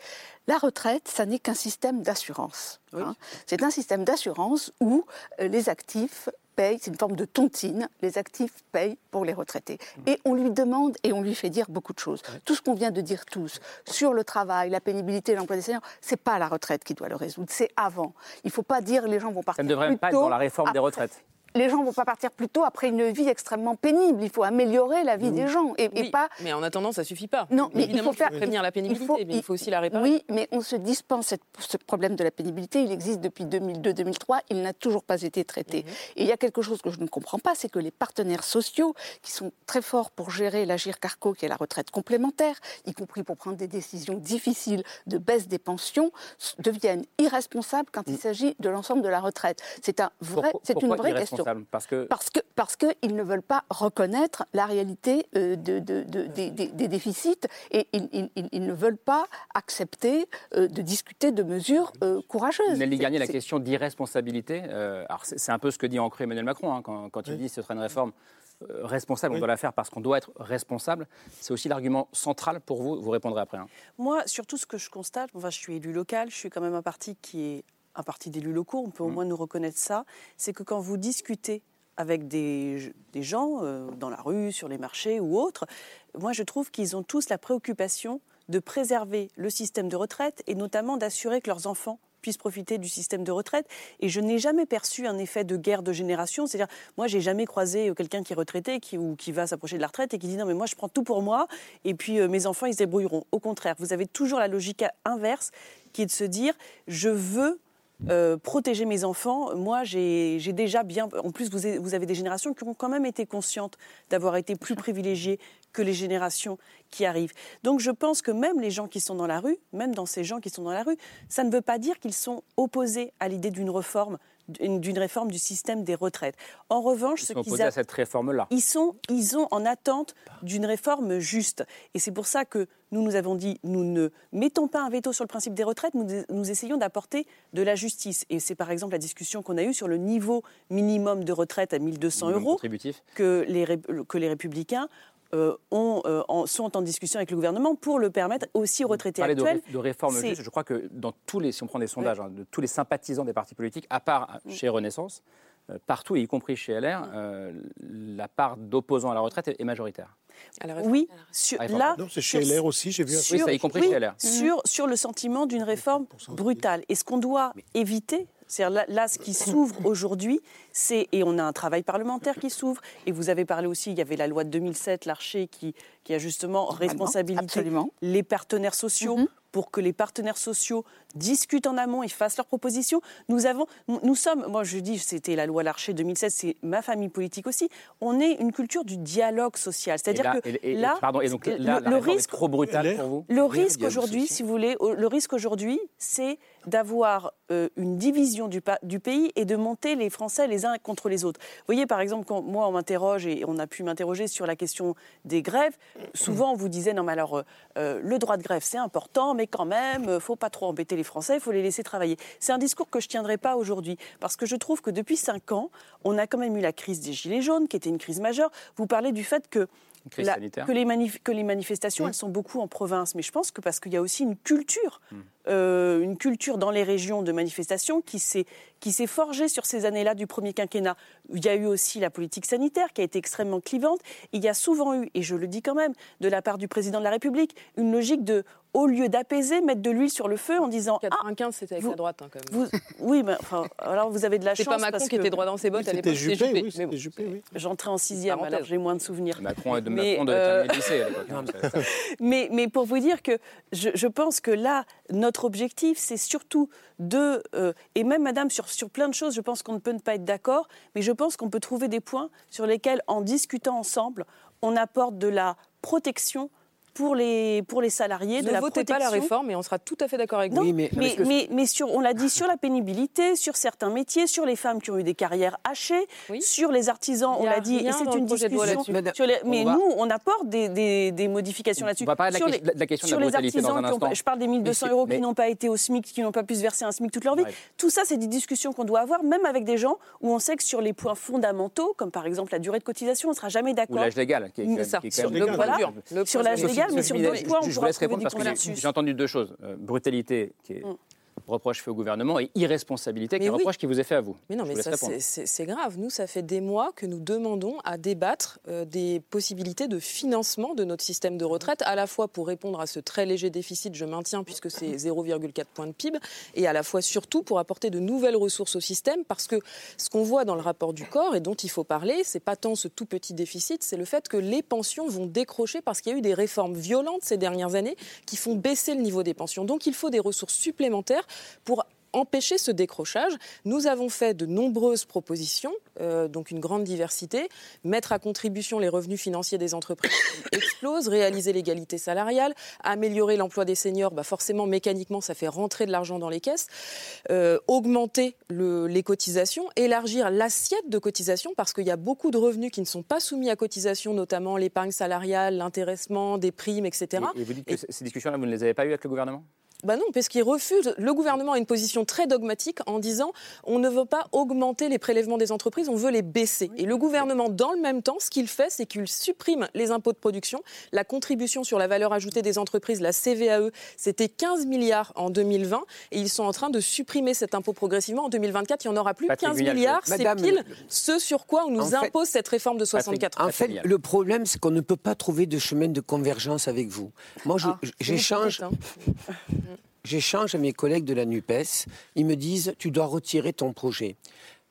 La retraite, ça n'est qu'un système d'assurance. Oui. Hein. C'est un système d'assurance où euh, les actifs payent, c'est une forme de tontine, les actifs payent pour les retraités. Et on lui demande et on lui fait dire beaucoup de choses. Tout ce qu'on vient de dire tous, sur le travail, la pénibilité, l'emploi des seniors, c'est pas la retraite qui doit le résoudre, c'est avant. Il faut pas dire les gens vont partir Ça ne devrait même pas être dans la réforme après. des retraites les gens ne vont pas partir plus tôt après une vie extrêmement pénible. Il faut améliorer la vie oui. des gens. Et, oui, et, pas... Mais en attendant, ça ne suffit pas. Non, mais Évidemment, il faut faire... prévenir la pénibilité, il faut, mais il faut aussi la réparer. Oui, mais on se dispense cette, ce problème de la pénibilité. Il existe depuis 2002-2003. Il n'a toujours pas été traité. Mmh. Et il y a quelque chose que je ne comprends pas, c'est que les partenaires sociaux, qui sont très forts pour gérer l'agir carco, qui est la retraite complémentaire, y compris pour prendre des décisions difficiles de baisse des pensions, deviennent irresponsables quand mmh. il s'agit de l'ensemble de la retraite. C'est un vrai, c'est une vraie question parce que parce que parce qu'ils ne veulent pas reconnaître la réalité euh, de, de, de, des, déficits et ils, ils, ils, ne veulent pas accepter euh, de discuter de mesures euh, courageuses. Nelly Garnier, la question d'irresponsabilité, euh, alors c'est un peu ce que dit en cru Emmanuel Macron hein, quand, quand, il oui. dit que ce serait une réforme responsable, oui. on doit la faire parce qu'on doit être responsable. C'est aussi l'argument central pour vous. Vous répondrez après. Hein. Moi, surtout ce que je constate, enfin, je suis élu local, je suis quand même un parti qui est un parti d'élus locaux, on peut au moins nous reconnaître ça, c'est que quand vous discutez avec des, des gens euh, dans la rue, sur les marchés ou autres, moi je trouve qu'ils ont tous la préoccupation de préserver le système de retraite et notamment d'assurer que leurs enfants puissent profiter du système de retraite. Et je n'ai jamais perçu un effet de guerre de génération. C'est-à-dire, moi, j'ai jamais croisé quelqu'un qui est retraité qui, ou qui va s'approcher de la retraite et qui dit non, mais moi, je prends tout pour moi et puis euh, mes enfants, ils se débrouilleront. Au contraire, vous avez toujours la logique inverse qui est de se dire je veux euh, protéger mes enfants. Moi, j'ai déjà bien. En plus, vous vous avez, des générations qui ont quand même été conscientes d'avoir été plus privilégiées que les générations qui arrivent. Donc, je pense que même les gens qui sont dans la rue, même dans ces gens qui sont dans la rue, ça ne veut pas dire qu'ils sont opposés à l'idée d'une réforme d'une réforme du système des retraites. En revanche, ils ce qu'ils a... à cette réforme-là. Ils sont, ils ont en attente d'une réforme juste. Et c'est pour ça que nous nous avons dit, nous ne mettons pas un veto sur le principe des retraites, nous, nous essayons d'apporter de la justice. Et c'est par exemple la discussion qu'on a eue sur le niveau minimum de retraite à 1200 euros que les, que les républicains euh, ont, euh, en, sont en discussion avec le gouvernement pour le permettre aussi aux retraités actuels. De, de réforme juste, je crois que dans tous les, si on prend des sondages, oui. hein, de tous les sympathisants des partis politiques, à part oui. chez Renaissance, euh, partout, y compris chez LR, euh, la part d'opposants à la retraite est, est majoritaire. Oui, sur, là. Non, c'est chez LR aussi, j'ai vu un sur, Oui, ça y compris oui, chez LR. Sur, sur le sentiment d'une réforme brutale. Et ce qu'on doit éviter, c'est là, là, ce qui s'ouvre aujourd'hui, c'est et on a un travail parlementaire qui s'ouvre. Et vous avez parlé aussi, il y avait la loi de 2007, l'Archer, qui, qui a justement responsabilisé Absolument. les partenaires sociaux. Mm -hmm pour que les partenaires sociaux discutent en amont et fassent leurs propositions. Nous avons, nous sommes, moi je dis, c'était la loi Larcher 2016, c'est ma famille politique aussi. On est une culture du dialogue social, c'est-à-dire que et, et, là, pardon, et donc, là, le, le risque trop brutal pour vous? Le risque aujourd'hui, si vous voulez, le risque aujourd'hui, c'est d'avoir euh, une division du, du, pays et de monter les Français les uns contre les autres. Vous voyez, par exemple, quand moi on m'interroge et on a pu m'interroger sur la question des grèves, souvent on vous disait non mais alors euh, le droit de grève c'est important, mais quand même, euh, faut pas trop embêter les Français, il faut les laisser travailler. C'est un discours que je tiendrai pas aujourd'hui parce que je trouve que depuis cinq ans, on a quand même eu la crise des gilets jaunes, qui était une crise majeure. Vous parlez du fait que la, que, les manif que, les manifestations, elles sont beaucoup en province. Mais je pense que parce qu'il y a aussi une culture, mmh. Euh, une culture dans les régions de manifestation qui s'est qui s'est forgée sur ces années-là du premier quinquennat. Il y a eu aussi la politique sanitaire qui a été extrêmement clivante. Il y a souvent eu, et je le dis quand même, de la part du président de la République, une logique de au lieu d'apaiser, mettre de l'huile sur le feu en disant 95, ah, c'était avec vous, la droite hein, quand même. Vous, oui, mais enfin, alors vous avez de la chance. C'est pas Macron parce qui que... était droit dans ses bottes à l'époque. C'était Juppé. Juppé. Oui, Juppé. Oui. J'entrais en sixième, alors j'ai moins de souvenirs. Macron, de mais, Macron euh... devait lycée à l'époque. mais, mais pour vous dire que je, je pense que là, notre objectif, c'est surtout de, euh, et même Madame, sur, sur plein de choses, je pense qu'on ne peut pas être d'accord, mais je pense qu'on peut trouver des points sur lesquels, en discutant ensemble, on apporte de la protection pour les, pour les salariés, ne de la votez protection. pas la réforme et on sera tout à fait d'accord avec vous. Oui, mais, mais, mais, mais, sur, on l'a dit sur la pénibilité, sur certains métiers, sur les femmes qui ont eu des carrières hachées, oui. sur les artisans, on l'a dit, et c'est une discussion. Sur les, mais va... nous, on apporte des, des, des modifications là-dessus. On va parler de la, les, de la question sur de la les artisans, dans un instant. Ont, je parle des 1200 euros qui n'ont pas été au SMIC, qui n'ont pas pu se verser un SMIC toute leur vie. Ouais. Tout ça, c'est des discussions qu'on doit avoir, même avec des gens où on sait que sur les points fondamentaux, comme par exemple la durée de cotisation, on ne sera jamais d'accord. Ou l'âge légal, qui est, Sur l'âge légal, mais sur d'autres points, je vous laisse répondre parce que j'ai entendu deux choses. Euh, brutalité, qui est mm. Reproche fait au gouvernement, et irresponsabilité, qui est un oui. reproche qui vous est fait à vous. Mais non, je mais ça, c'est grave. Nous, ça fait des mois que nous demandons à débattre euh, des possibilités de financement de notre système de retraite, à la fois pour répondre à ce très léger déficit, je maintiens, puisque c'est 0,4 points de PIB, et à la fois surtout pour apporter de nouvelles ressources au système, parce que ce qu'on voit dans le rapport du corps et dont il faut parler, c'est pas tant ce tout petit déficit, c'est le fait que les pensions vont décrocher parce qu'il y a eu des réformes violentes ces dernières années qui font baisser le niveau des pensions. Donc il faut des ressources supplémentaires pour empêcher ce décrochage, nous avons fait de nombreuses propositions, euh, donc une grande diversité, mettre à contribution les revenus financiers des entreprises qui explosent, réaliser l'égalité salariale, améliorer l'emploi des seniors, bah forcément mécaniquement ça fait rentrer de l'argent dans les caisses, euh, augmenter le, les cotisations, élargir l'assiette de cotisations parce qu'il y a beaucoup de revenus qui ne sont pas soumis à cotisation, notamment l'épargne salariale, l'intéressement, des primes, etc. Et, vous dites que ces discussions-là, vous ne les avez pas eues avec le gouvernement? Bah non, parce qu'il refuse. Le gouvernement a une position très dogmatique en disant on ne veut pas augmenter les prélèvements des entreprises, on veut les baisser. Et le gouvernement, dans le même temps, ce qu'il fait, c'est qu'il supprime les impôts de production. La contribution sur la valeur ajoutée des entreprises, la CVAE, c'était 15 milliards en 2020 et ils sont en train de supprimer cet impôt progressivement. En 2024, il n'y en aura plus. 15 milliards, c'est pile ce sur quoi on nous impose cette réforme de 64 En fait, le problème, c'est qu'on ne peut pas trouver de chemin de convergence avec vous. Moi, Ah, j'échange. À mes collègues de la NUPES, ils me disent tu dois retirer ton projet.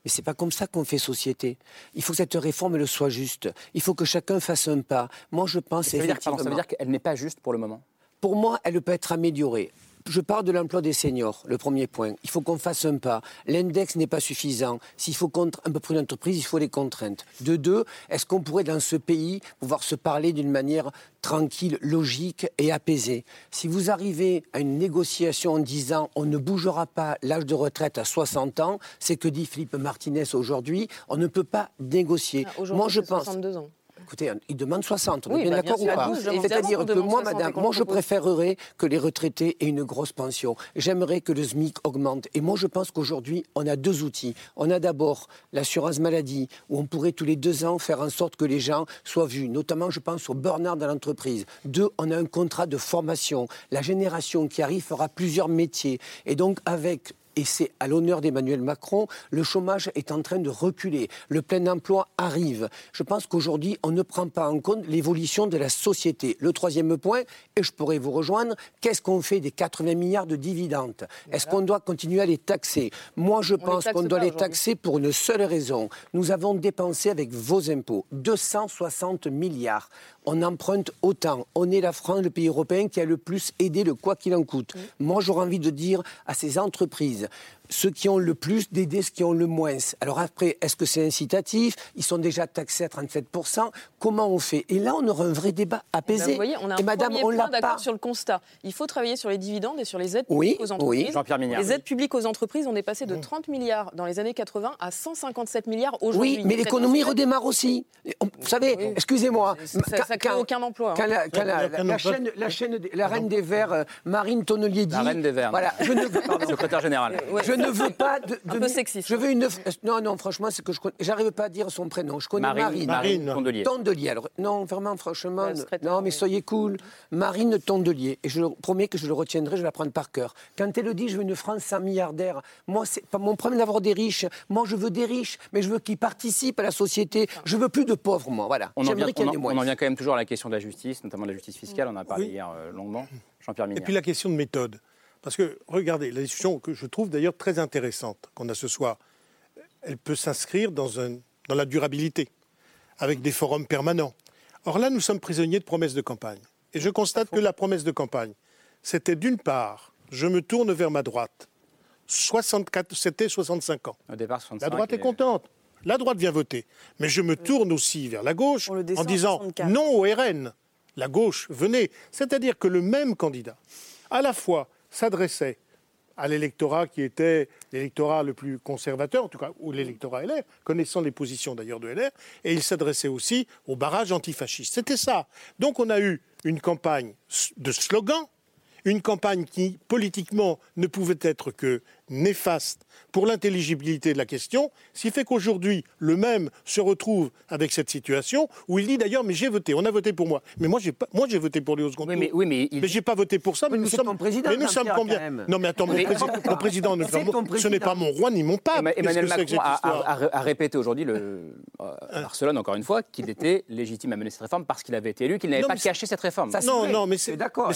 Mais c'est pas comme ça qu'on fait société. Il faut que cette réforme le soit juste. Il faut que chacun fasse un pas. Moi, je pense ça veut dire, effectivement. pardon, ça veut dire qu'elle n'est pas juste pour le moment? Pour moi, elle peut être améliorée. Je parle de l'emploi des seniors, le premier point. Il faut qu'on fasse un pas. L'index n'est pas suffisant. S'il faut contre un peu plus d'entreprise, il faut les contraintes. De deux, est-ce qu'on pourrait dans ce pays pouvoir se parler d'une manière tranquille, logique et apaisée? Si vous arrivez à une négociation en disant on ne bougera pas l'âge de retraite à 60 ans, c'est que dit Philippe Martinez aujourd'hui, on ne peut pas négocier. Aujourd'hui, Moi, je pense. 62 ans. Écoutez, il demande 60, on Oui, est bien bah, bien d'accord ou pas à 12, évidemment, C'est-à-dire que moi, 60 madame, moi je préférerais que les retraités aient une grosse pension. J'aimerais que le SMIC augmente. Et moi, je pense qu'aujourd'hui, on a deux outils. On a d'abord l'assurance maladie, où on pourrait tous les deux ans faire en sorte que les gens soient vus. Notamment, je pense au burn-out dans l'entreprise. Deux, on a un contrat de formation. La génération qui arrive fera plusieurs métiers. Et donc, avec et c'est à l'honneur d'Emmanuel Macron, le chômage est en train de reculer, le plein emploi arrive. Je pense qu'aujourd'hui, on ne prend pas en compte l'évolution de la société. Le troisième point, et je pourrais vous rejoindre, qu'est-ce qu'on fait des 80 milliards de dividendes? Est-ce qu'on doit continuer à les taxer? Moi, je On pense qu'on doit les taxer pour une seule raison. Nous avons dépensé avec vos impôts 260 milliards. On emprunte autant. On est la France, le pays européen qui a le plus aidé le quoi qu'il en coûte. Moi, j'aurais envie de dire à ces entreprises, disent ceux qui ont le plus d'aider ceux qui ont le moins. Alors après, est-ce que c'est incitatif? Ils sont déjà taxés à 37%. Comment on fait? Et là, on aura un vrai débat Ben, apaisé. vous voyez, on a un et madame, premier on l'a d'accord sur le constat. Il faut travailler sur les dividendes et sur les aides Oui, publiques aux entreprises. oui. Jean-Pierre Mignard. Les aides publiques aux entreprises, on est passé de 30 milliards dans les années 80 à 157 milliards aujourd'hui. Oui, mais l'économie redémarre aussi. On- Vous savez, excusez-moi. Ça- ça crée aucun emploi, hein. La, chaîne, la, chaîne des- la reine des Verts, euh, Marine Tonnelier dit. La reine des Verts. Voilà, je ne. Secrétaire général. Je ne veux pas de. Un de- peu sexiste. Je veux une. Non, non, franchement, c'est que je. J'arrive pas à dire son prénom. Je connais Marine- Marine. Marine Tondelier. Tondelier. Alors, non, vraiment, franchement. Ouais, ne- non, mais soyez cool. Marine Tondelier. Et je le promets que je le retiendrai, je vais la prendre par cœur. Quand elle dit je veux une France sans milliardaires, moi, c'est pas mon problème d'avoir des riches. Moi, je veux des riches, mais je veux qu'ils participent à la société. Je veux plus de pauvres, moi. Voilà. On en, vient, J'aimerais qu'il y on en on en vient quand même toujours à la question de la justice, notamment de la justice fiscale. On en a parlé Oui. hier euh, longuement. Jean-Pierre Et puis la question de méthode. Parce que, regardez, la discussion que je trouve d'ailleurs très intéressante qu'on a ce soir, elle peut s'inscrire dans, un- dans la durabilité, avec des forums permanents. Or là, nous sommes prisonniers de promesses de campagne. Et je constate que la promesse de campagne, c'était d'une part, je me tourne vers ma droite. 64, c'était 65 ans. Au départ, 65. La droite est contente. La droite vient voter. Mais je me tourne aussi vers la gauche en disant 64. non au RN. La gauche, venez. C'est-à-dire que le même candidat, à la fois, s'adressait à l'électorat qui était l'électorat le plus conservateur, en tout cas, ou l'électorat LR, connaissant les positions d'ailleurs de LR, et il s'adressait aussi au barrage antifasciste. C'était ça. Donc on a eu une campagne de slogans, une campagne qui, politiquement, ne pouvait être que néfaste pour l'intelligibilité de la question, ce qui fait qu'aujourd'hui, le même se retrouve avec cette situation où il dit d'ailleurs, mais j'ai voté, on a voté pour moi. Mais moi, j'ai pas, moi, j'ai voté pour lui au second Oui, tour. mais, oui, mais il- Mais j'ai pas voté pour ça. Mais, Oui, mais nous sommes ton président, Mais nous sommes combien. Non, mais attends, mon, Mais- président, mon président ne ce n'est pas mon roi ni mon pape. Emma- Emmanuel Macron a, répété aujourd'hui le, euh, à Barcelone, encore une fois, qu'il était légitime à mener cette réforme parce qu'il avait été élu, qu'il n'avait pas caché cette réforme. non, non, mais c'est d'accord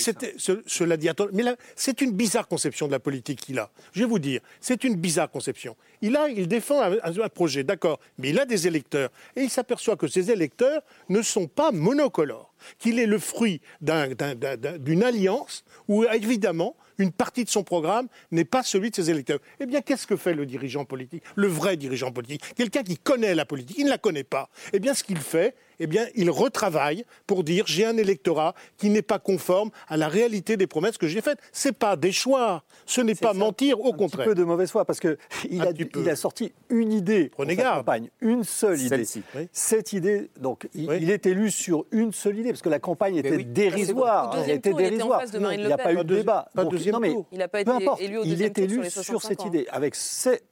cela dit, attends, mais là, c'est une bizarre conception de la politique qu'il a. Je vais vous c'est une bizarre conception. Il défend un projet, d'accord, mais il a des électeurs et il s'aperçoit que ces électeurs ne sont pas monocolores. Qu'il est le fruit d'un- d'un- d'un- d'un- d'une alliance où, évidemment, une partie de son programme n'est pas celui de ses électeurs. Eh bien, qu'est-ce que fait le dirigeant politique, le vrai dirigeant politique? Quelqu'un qui connaît la politique, il ne la connaît pas. Eh bien, ce qu'il fait, eh bien, il retravaille pour dire j'ai un électorat qui n'est pas conforme à la réalité des promesses que j'ai faites. C'est pas des choix, ce n'est pas mentir, au Un contraire. peu de mauvaise foi, parce qu'il a, petit peu. il a sorti une idée pour Prenez sa garde. campagne, une seule idée. Cette idée, donc, il, il est élu sur une seule idée, parce que la campagne était oui. dérisoire. Elle était tour, il était en dérisoire. face de Marine il n'y a pas eu de débat. pas Donc, deuxième non, mais tour. Il n'a pas peu été importe, élu au il est sur élu sur 65 cette ans. idée, avec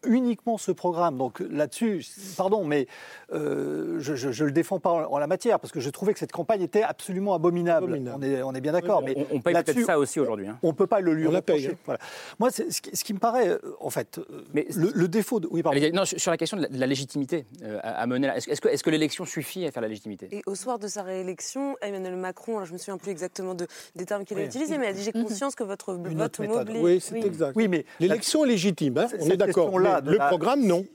uniquement ce programme. Donc là-dessus, pardon, mais euh, je ne le défends pas en, en la matière, parce que je trouvais que cette campagne était absolument abominable. Abominable. On, est, on est bien d'accord. On- mais on paye peut-être ça aussi aujourd'hui, hein. On ne peut pas le lui On la paye, reprocher. hein. Voilà. Moi, ce qui, ce qui me paraît, euh, en fait, euh, Mais- le, le défaut de... Oui, pardon. Allez, non, sur la question de la, légitimité à, mener, est-ce que l'élection suffit à faire la légitimité? Et au soir de sa réélection, Emmanuel Macron, alors je me souviens plus exactement de, des termes qu'il a utilisés, mais il a dit j'ai conscience que votre Une vote m'oblige. Oui, c'est exact. Oui, mais L'élection est légitime, hein, on est d'accord. Le la- programme, non.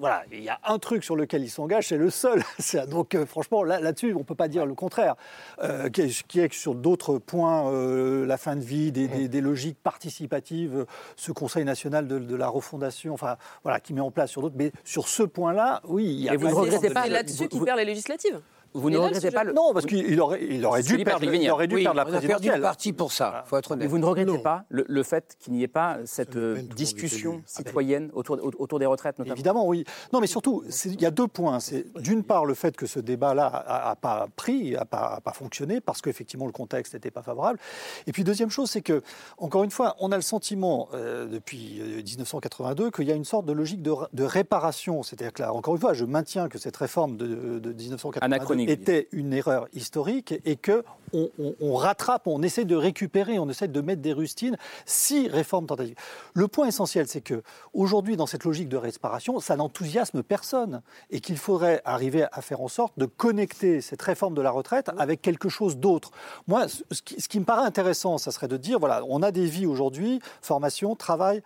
voilà, il y a un truc sur lequel il s'engage, c'est le seul. Donc euh, franchement, là- là-dessus, on ne peut pas dire le contraire. Euh, qui, est, qui est que sur d'autres points, euh, la fin de vie, des, des- des logiques participatives, euh, ce Conseil national de, de la refondation, enfin voilà, qui met en place sur d'autres. Mais sur ce point-là, oui, il y a. Et vous ne pas- regrettez pas là-dessus vous- perd les législatives? Vous Il ne le regrettez pas le, Non, parce qu'il aurait, il aurait dû perdre, il aurait dû Oui, perdre la on a perdu présidentielle. une partie pour ça, faut être Mais honnête. vous ne regrettez Non. pas le, le fait qu'il n'y ait pas cette euh, fait 23 discussion débuts. citoyenne autour, autour des retraites, notamment Évidemment, oui. Non, mais surtout, il y a deux points. C'est d'une part le fait que ce débat-là n'a pas pris, n'a pas, a pas fonctionné, parce qu'effectivement le contexte n'était pas favorable. Et puis deuxième chose, c'est que, encore une fois, on a le sentiment euh, depuis euh, 1982 qu'il y a une sorte de logique de, de réparation. C'est-à-dire que là, encore une fois, je maintiens que cette réforme de, de 1982 Anachronique. Était une erreur historique et que on, rattrape, on essaie de récupérer, on essaie de mettre des rustines. Six réformes tentatives. Le point essentiel, c'est que aujourd'hui, dans cette logique de réparation, ça n'enthousiasme personne et qu'il faudrait arriver à faire en sorte de connecter cette réforme de la retraite avec quelque chose d'autre. Moi, ce qui, ce qui me paraît intéressant, ça serait de dire voilà, on a des vies aujourd'hui, formation, travail.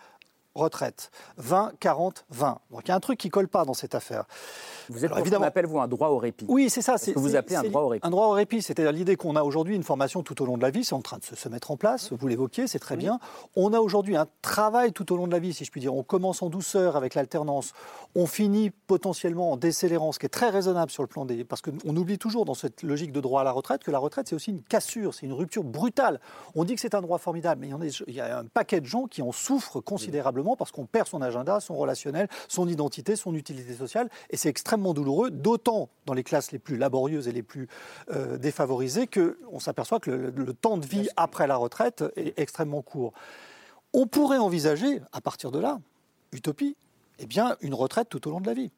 Retraite, 20, 40, 20. Donc il y a un truc qui colle pas dans cette affaire. Vous êtes Alors, évidemment- appelle, vous, un droit au répit. Oui, c'est ça. ce que vous c'est- appelez un c'est droit au répit. Un droit au répit, c'est-à-dire l'idée qu'on a aujourd'hui une formation tout au long de la vie, c'est en train de se, se mettre en place, vous l'évoquiez, c'est très bien. On a aujourd'hui un travail tout au long de la vie, si je puis dire. On commence en douceur avec l'alternance, on finit potentiellement en décélérant, ce qui est très raisonnable sur le plan des... Parce qu'on oublie toujours dans cette logique de droit à la retraite que la retraite, c'est aussi une cassure, c'est une rupture brutale. On dit que c'est un droit formidable, mais il y, en a, il y a un paquet de gens qui en souffrent considérablement parce qu'on perd son agenda, son relationnel, son identité, son utilité sociale, et c'est extrêmement douloureux, d'autant dans les classes les plus laborieuses et les plus euh, défavorisées qu'on s'aperçoit que le, le temps de vie après la retraite est extrêmement court. On pourrait envisager, à partir de là, utopie, eh bien, une retraite tout au long de la vie.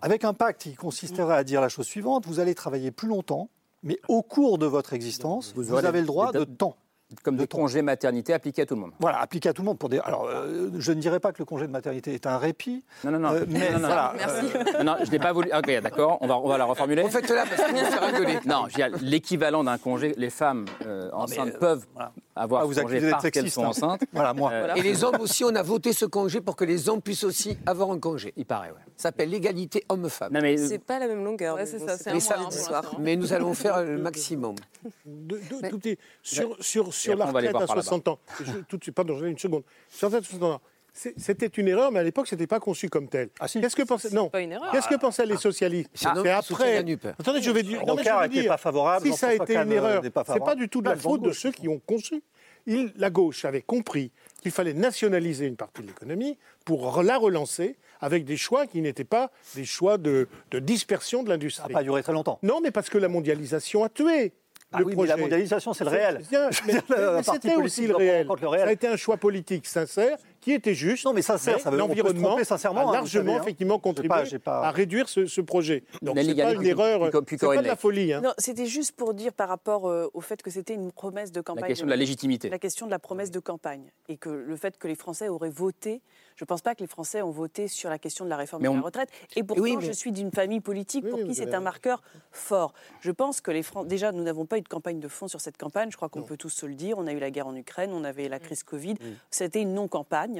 Avec un pacte qui consisterait à dire la chose suivante, vous allez travailler plus longtemps, mais au cours de votre existence, vous, aurez avez le droit de temps. Comme de congé maternité appliqué à tout le monde. Voilà, appliqué à tout le monde. Pour des... Alors, euh, je ne dirais pas que le congé de maternité est un répit. Non, non, non. Euh, mais non, non, voilà, euh, non, je n'ai pas voulu. Ok, d'accord, on va, on va la reformuler. Faites-la parce qu'on se rigoler. Non, l'équivalent d'un congé, les femmes euh, enceintes peuvent avoir Ah, vous congé accusez d'être parce qu'elles sont hein. enceintes. Voilà, moi. Euh, Et les hommes aussi, on a voté ce congé pour que les hommes puissent aussi avoir un congé. Il paraît, ouais. Ça s'appelle l'égalité homme-femme. Non, mais C'est pas la même longueur. Ouais, mais c'est ça, c'est Mais, un ça- mois, hein, l'instant. mais nous allons faire le maximum. Sur, sur, la retraite à par là-bas. 60 ans, je- tout de suite, pardon, j'en ai une seconde. Sur la retraite à 60 ans, c'était une erreur, mais à l'époque, c'était pas conçu comme tel. Ah, si. Qu'est-ce que pensaient non pas une erreur. Qu'est-ce que pensaient les socialistes homme C'est après. Attendez, je vais dire. non, mais je vais dire, pas favorable, Si ça a été une euh, erreur, n'est pas c'est pas du tout de la faute de ceux qui ont conçu. Il- la gauche avait compris qu'il fallait nationaliser une partie de l'économie pour la relancer avec des choix qui n'étaient pas des choix de, de dispersion de Ça n'a l'industrie. pas duré très longtemps. Non, mais parce que la mondialisation a tué. Ah le oui, mais projet. la mondialisation, c'est le réel. Bien, mais- c'était aussi le réel. Ça a été un choix politique sincère qui était juste. Non, mais sincère, mais ça veut- on peut se l'environnement sincèrement, hein, a vous largement savez, hein. effectivement contribué pas- j'ai pas- à réduire ce, ce projet. Donc c'est pas une erreur, c'est pas de la folie. hein. Non, c'était juste pour dire par rapport euh, au fait que c'était une promesse de campagne. La question de la légitimité. La question de la promesse de campagne. Et que le fait que les Français auraient voté, je ne pense pas que les Français ont voté sur la question de la réforme de la retraite. Et pourtant, Oui, mais- je suis d'une famille politique pour Oui, qui c'est un marqueur fort. Je pense que les Français. Déjà, nous n'avons pas eu de campagne de fond sur cette campagne. Je crois qu'on peut tous se le dire. On a eu la guerre en Ukraine, on avait la crise Covid. C'était une non-campagne.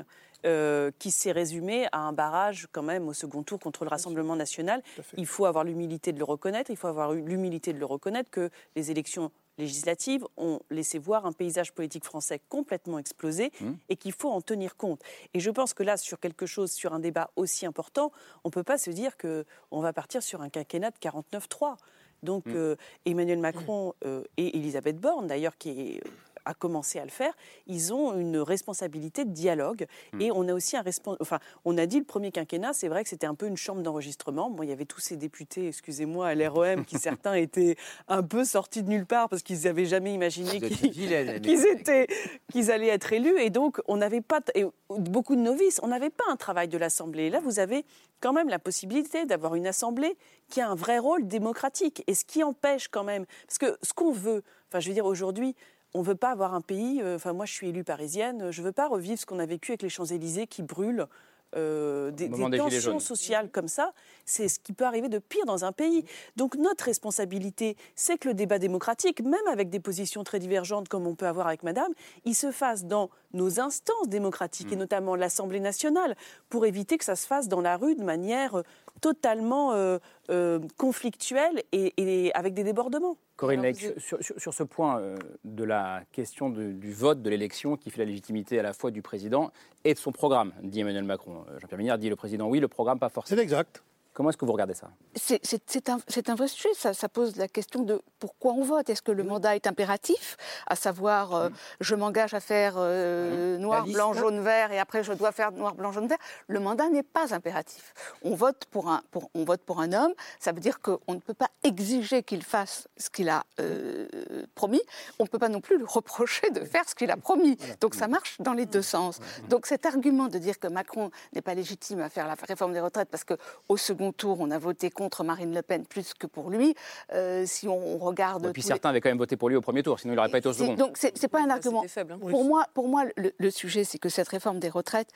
Euh, qui s'est résumée à un barrage quand même au second tour contre le Rassemblement national. Il faut avoir l'humilité de le reconnaître. Il faut avoir l'humilité de le reconnaître que les élections législatives ont laissé voir un paysage politique français complètement explosé Mmh. et qu'il faut en tenir compte. Et je pense que là, sur quelque chose, sur un débat aussi important, on ne peut pas se dire qu'on va partir sur un quinquennat de 49-3. Donc Mmh. euh, Emmanuel Macron euh, et Elisabeth Borne, d'ailleurs, qui est- a commencé à le faire, ils ont une responsabilité de dialogue Mmh. et on a aussi un responsable. Enfin, on a dit le premier quinquennat, c'est vrai que c'était un peu une chambre d'enregistrement. Bon, il y avait tous ces députés, excusez-moi, à l'REM, qui certains étaient un peu sortis de nulle part parce qu'ils n'avaient jamais imaginé qu'ils étaient, qu'ils allaient être élus. Et donc, on n'avait pas, et beaucoup de novices, on n'avait pas un travail de l'Assemblée. Là, vous avez quand même la possibilité d'avoir une Assemblée qui a un vrai rôle démocratique. Et ce qui empêche quand même, parce que ce qu'on veut, enfin, je veux dire, aujourd'hui, on ne veut pas avoir un pays, euh, enfin, moi, je suis élue parisienne, je ne veux pas revivre ce qu'on a vécu avec les Champs-Élysées qui brûlent. euh, des, tensions sociales comme ça, c'est ce qui peut arriver de pire dans un pays. Donc notre responsabilité, c'est que le débat démocratique, même avec des positions très divergentes comme on peut avoir avec Madame, il se fasse dans nos instances démocratiques et notamment l'Assemblée nationale, pour éviter que ça se fasse dans la rue de manière euh, totalement euh, euh, conflictuelle et, et avec des débordements. Corinne sur, sur- sur ce point euh, de la question de- du vote, de l'élection, qui fait la légitimité à la fois du président et de son programme, dit Emmanuel Macron. Euh, Jean-Pierre Mignard dit le président oui, le programme pas forcément. C'est exact. Comment est-ce que vous regardez ça? C'est- un, un vrai sujet. Ça, ça pose la question de pourquoi on vote. Est-ce que le mandat est impératif, à savoir euh, je m'engage à faire euh, noir, blanc, jaune, vert et après je dois faire noir, blanc, jaune, vert Le mandat n'est pas impératif. On vote pour un, pour, on vote pour un homme. Ça veut dire qu'on ne peut pas exiger qu'il fasse ce qu'il a euh, promis. On ne peut pas non plus lui reprocher de faire ce qu'il a promis. Donc ça marche dans les deux sens. Donc cet argument de dire que Macron n'est pas légitime à faire la réforme des retraites parce que au second tour on a voté contre Marine Le Pen plus que pour lui, euh, si on regarde Et puis les- certains avaient quand même voté pour lui au premier tour, sinon il n'aurait pas été au second. Donc c'est pas un argument. faible, hein. Pour moi, pour moi, le, le sujet, c'est que cette réforme des retraites,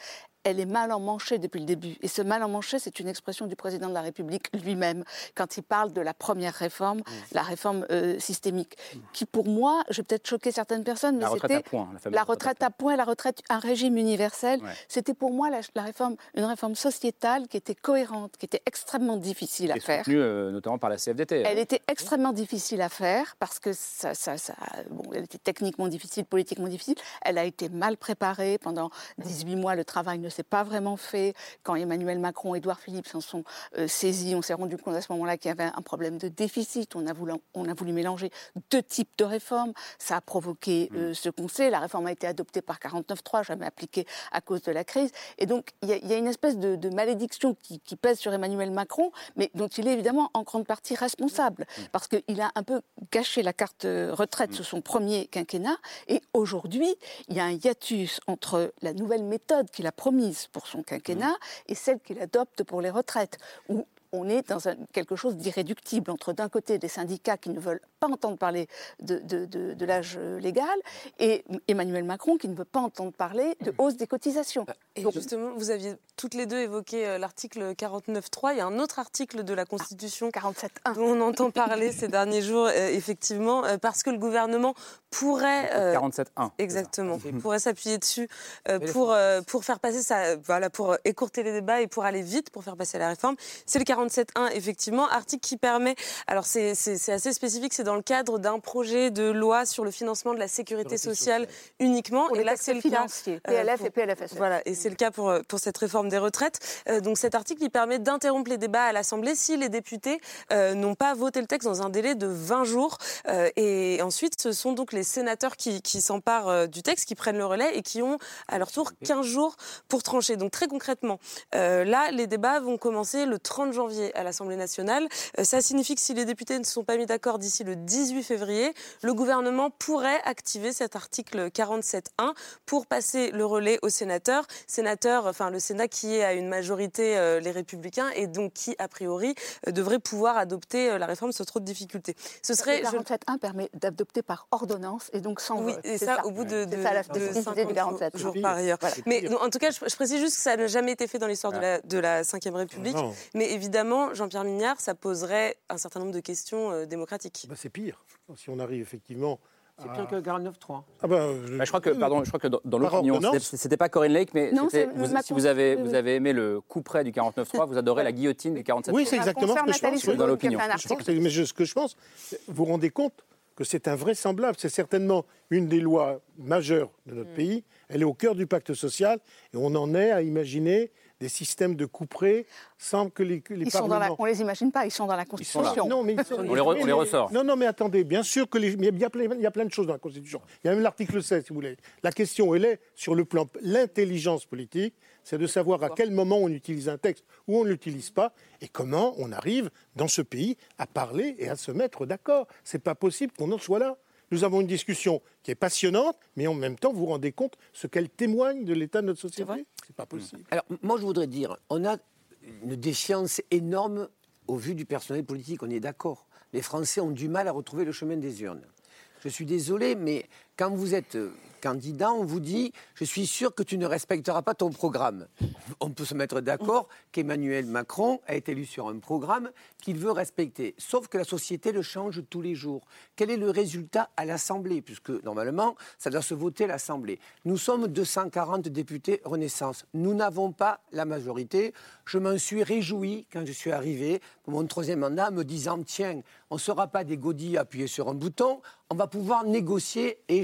elle est mal emmanchée depuis le début. Et ce mal emmanché, c'est une expression du président de la République lui-même quand il parle de la première réforme, la réforme euh, systémique, qui pour moi, je vais peut-être choquer certaines personnes, mais La retraite à c'était points, la la retraite à points, la retraite, un régime universel. Ouais. C'était pour moi la, la réforme, une réforme sociétale qui était cohérente, qui était extrêmement difficile à Et faire. soutenue euh, notamment par la CFDT. Elle était extrêmement difficile à faire parce que ça, ça, ça- bon, elle était techniquement difficile, politiquement difficile. Elle a été mal préparée. Pendant 18 mois, le travail ne s'est pas vraiment fait. Quand Emmanuel Macron et Édouard Philippe s'en sont euh, saisis, on s'est rendu compte à ce moment-là qu'il y avait un problème de déficit. On a voulu, on a voulu mélanger deux types de réformes. Ça a provoqué euh, ce qu'on sait. La réforme a été adoptée par 49.3, jamais appliquée à cause de la crise. Et donc, il y, a- il y a une espèce de, de malédiction qui, qui pèse sur Emmanuel Macron, mais dont il est évidemment en grande partie responsable, parce qu'il a un peu gâché la carte euh, retraite sous son premier quinquennat. Et aujourd'hui, il y a un hiatus entre la nouvelle méthode qu'il a promise pour son quinquennat et celle qu'il adopte pour les retraites, où on est dans un- quelque chose d'irréductible entre d'un côté des syndicats qui ne veulent pas entendre parler de, de- de- de l'âge euh, légal et Emmanuel Macron qui ne veut pas entendre parler de hausse des cotisations. Et justement, vous aviez toutes les deux évoqué euh, l'article 49.3. Il y a un autre article de la Constitution dont on entend parler ces derniers jours, euh, effectivement, euh, parce que le gouvernement pourrait... euh, 47.1. Exactement. pourrait s'appuyer dessus euh, pour, euh, pour faire passer ça, voilà, pour écourter les débats et pour aller vite, pour faire passer la réforme. C'est le 47.1, effectivement, article qui permet, alors c'est assez spécifique, c'est dans le cadre d'un projet de loi sur le financement de la sécurité sociale uniquement. Pour et là, c'est le financiers, cas, euh, PLF pour- et PLFSS. Voilà, et c'est le cas pour, euh, pour cette réforme des retraites. Euh, donc cet article, il permet d'interrompre les débats à l'Assemblée si les députés euh, n'ont pas voté le texte dans un délai de 20 jours. Euh, et ensuite, ce sont donc les sénateurs qui, qui s'emparent euh, du texte, qui prennent le relais et qui ont à leur tour 15 jours pour trancher. Donc très concrètement, euh, là, les débats vont commencer le 30 janvier à l'Assemblée nationale. Euh, ça signifie que si les députés ne sont pas mis d'accord d'ici le 18 février, le gouvernement pourrait activer cet article 47.1 pour passer le relais aux sénateurs. Sénateurs, enfin le Sénat qui est à une majorité euh, les Républicains et donc qui, a priori, euh, devrait pouvoir adopter euh, la réforme sans trop de difficultés. Ce serait... Le je- 47.1 permet d'adopter par ordonnance et donc sans oui, vote. et C'est ça, au bout de, C'est de, ça la de spécificité 50 du 47. jours par ailleurs. Voilà. Mais donc, en tout cas, je, je précise juste que ça n'a jamais été fait dans l'histoire de la, de la République. Non. Mais évidemment, Jean-Pierre Mignard, ça poserait un certain nombre de questions euh, démocratiques. Bah, c'est pire. Si on arrive effectivement. C'est pire que le 49.3. Ah ben, euh, Bah, je crois que, pardon, je crois que dans, dans l'opinion, c'était- pas Corinne Lake, mais Non, c'est vous- si vous avez, Oui, vous avez aimé le coup près du 49.3, vous adorez la guillotine du 47.3. Oui, c'est exactement ce que je pense. oui. Dans l'opinion. Je mais je- ce que je pense, vous vous rendez compte que c'est invraisemblable. C'est certainement une des lois majeures de notre pays. Elle est au cœur du pacte social et on en est à imaginer des systèmes de couperets sans que les, les Ils sont dans la- parlements... on les imagine pas, ils sont dans la Constitution. Non, mais ils sont- On les re- on les ressort. Non, non, mais attendez, bien sûr que les- il y, a plein, il y a plein de choses dans la Constitution. Il y a même l'article 16, si vous voulez. La question, elle est sur le plan l'intelligence politique, c'est de savoir à quel moment on utilise un texte ou on ne l'utilise pas, et comment on arrive dans ce pays à parler et à se mettre d'accord. C'est pas possible qu'on en soit là. Nous avons une discussion qui est passionnante, mais en même temps, vous vous rendez compte ce qu'elle témoigne de l'état de notre société? C'est pas possible. Alors, moi, je voudrais dire, on a une défiance énorme au vu du personnel politique, on est d'accord. Les Français ont du mal à retrouver le chemin des urnes. Je suis désolé, mais quand vous êtes euh, candidat, on vous dit Je suis sûr que tu ne respecteras pas ton programme. On peut se mettre d'accord qu'Emmanuel Macron a été élu sur un programme qu'il veut respecter. Sauf que la société le change tous les jours. Quel est le résultat à l'Assemblée? Puisque normalement, ça doit se voter à l'Assemblée. Nous sommes 240 députés Renaissance. Nous n'avons pas la majorité. Je m'en suis réjoui quand je suis arrivé pour mon troisième mandat, me disant Tiens, on ne sera pas des godilles appuyés sur un bouton, on va pouvoir négocier et.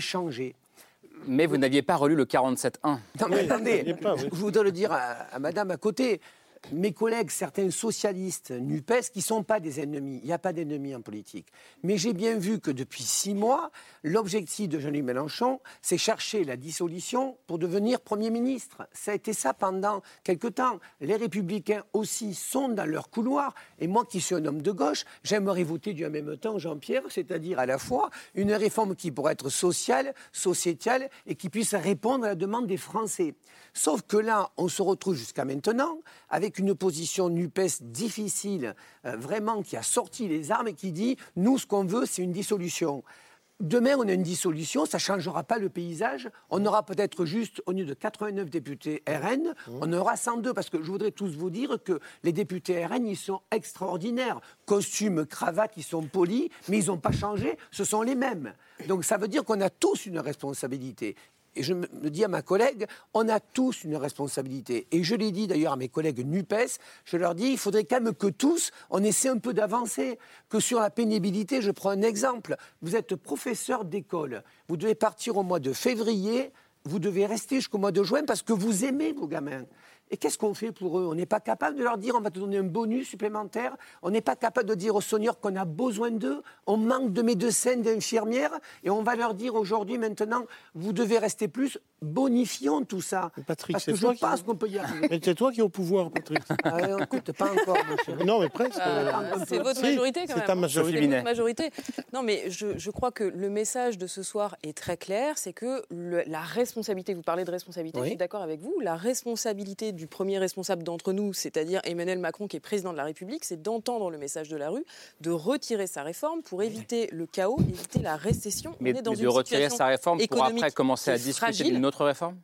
Mais vous n'aviez pas relu le 47.1. Non, mais attendez, je voudrais le dire à, à madame à côté. Mes collègues, certains socialistes, NUPES, qui ne sont pas des ennemis, il n'y a pas d'ennemis en politique. Mais j'ai bien vu que depuis six mois, l'objectif de Jean-Luc Mélenchon, c'est chercher la dissolution pour devenir Premier ministre. Ça a été ça pendant quelque temps. Les Républicains aussi sont dans leur couloir. Et moi qui suis un homme de gauche, j'aimerais voter du même temps, Jean-Pierre, c'est-à-dire à la fois une réforme qui pourrait être sociale, sociétale et qui puisse répondre à la demande des Français. Sauf que là, on se retrouve jusqu'à maintenant avec une position NUPES difficile, euh, vraiment qui a sorti les armes et qui dit nous, ce qu'on veut, c'est une dissolution. Demain, on a une dissolution, ça ne changera pas le paysage. On aura peut-être juste, au lieu de 89 députés RN, on aura 102. Parce que je voudrais tous vous dire que les députés RN, ils sont extraordinaires. Costumes, cravates, ils sont polis, mais ils n'ont pas changé, ce sont les mêmes. Donc ça veut dire qu'on a tous une responsabilité. Et je me dis à ma collègue, on a tous une responsabilité. Et je l'ai dit d'ailleurs à mes collègues NUPES, je leur dis, il faudrait quand même que tous, on essaie un peu d'avancer. Que sur la pénibilité, je prends un exemple. Vous êtes professeur d'école, vous devez partir au mois de février, vous devez rester jusqu'au mois de juin parce que vous aimez vos gamins. Et qu'est-ce qu'on fait pour eux? On n'est pas capable de leur dire on va te donner un bonus supplémentaire. On n'est pas capable de dire aux seniors qu'on a besoin d'eux. On manque de médecins, d'infirmières. Et on va leur dire aujourd'hui, maintenant, vous devez rester plus. Bonifions tout ça. Patrick, Parce c'est que je toi qui- pense qu'on peut y arriver. Mais c'est toi qui es au pouvoir, Patrick. Ah, ouais, écoute, pas encore, mon chéri. Non, mais presque. Euh, c'est votre majorité quand c'est même. ta majorité. C'est Binet. votre majorité. Non, mais je, je crois que le message de ce soir est très clair, c'est que le- la responsabilité, vous parlez de responsabilité, Oui. je suis d'accord avec vous, la responsabilité du premier responsable d'entre nous, c'est-à-dire Emmanuel Macron qui est président de la République, c'est d'entendre le message de la rue, de retirer sa réforme pour éviter le chaos, éviter la récession. Mais, On est dans mais de une retirer situation sa réforme pour économique après commencer à discuter fragile. d'une réforme?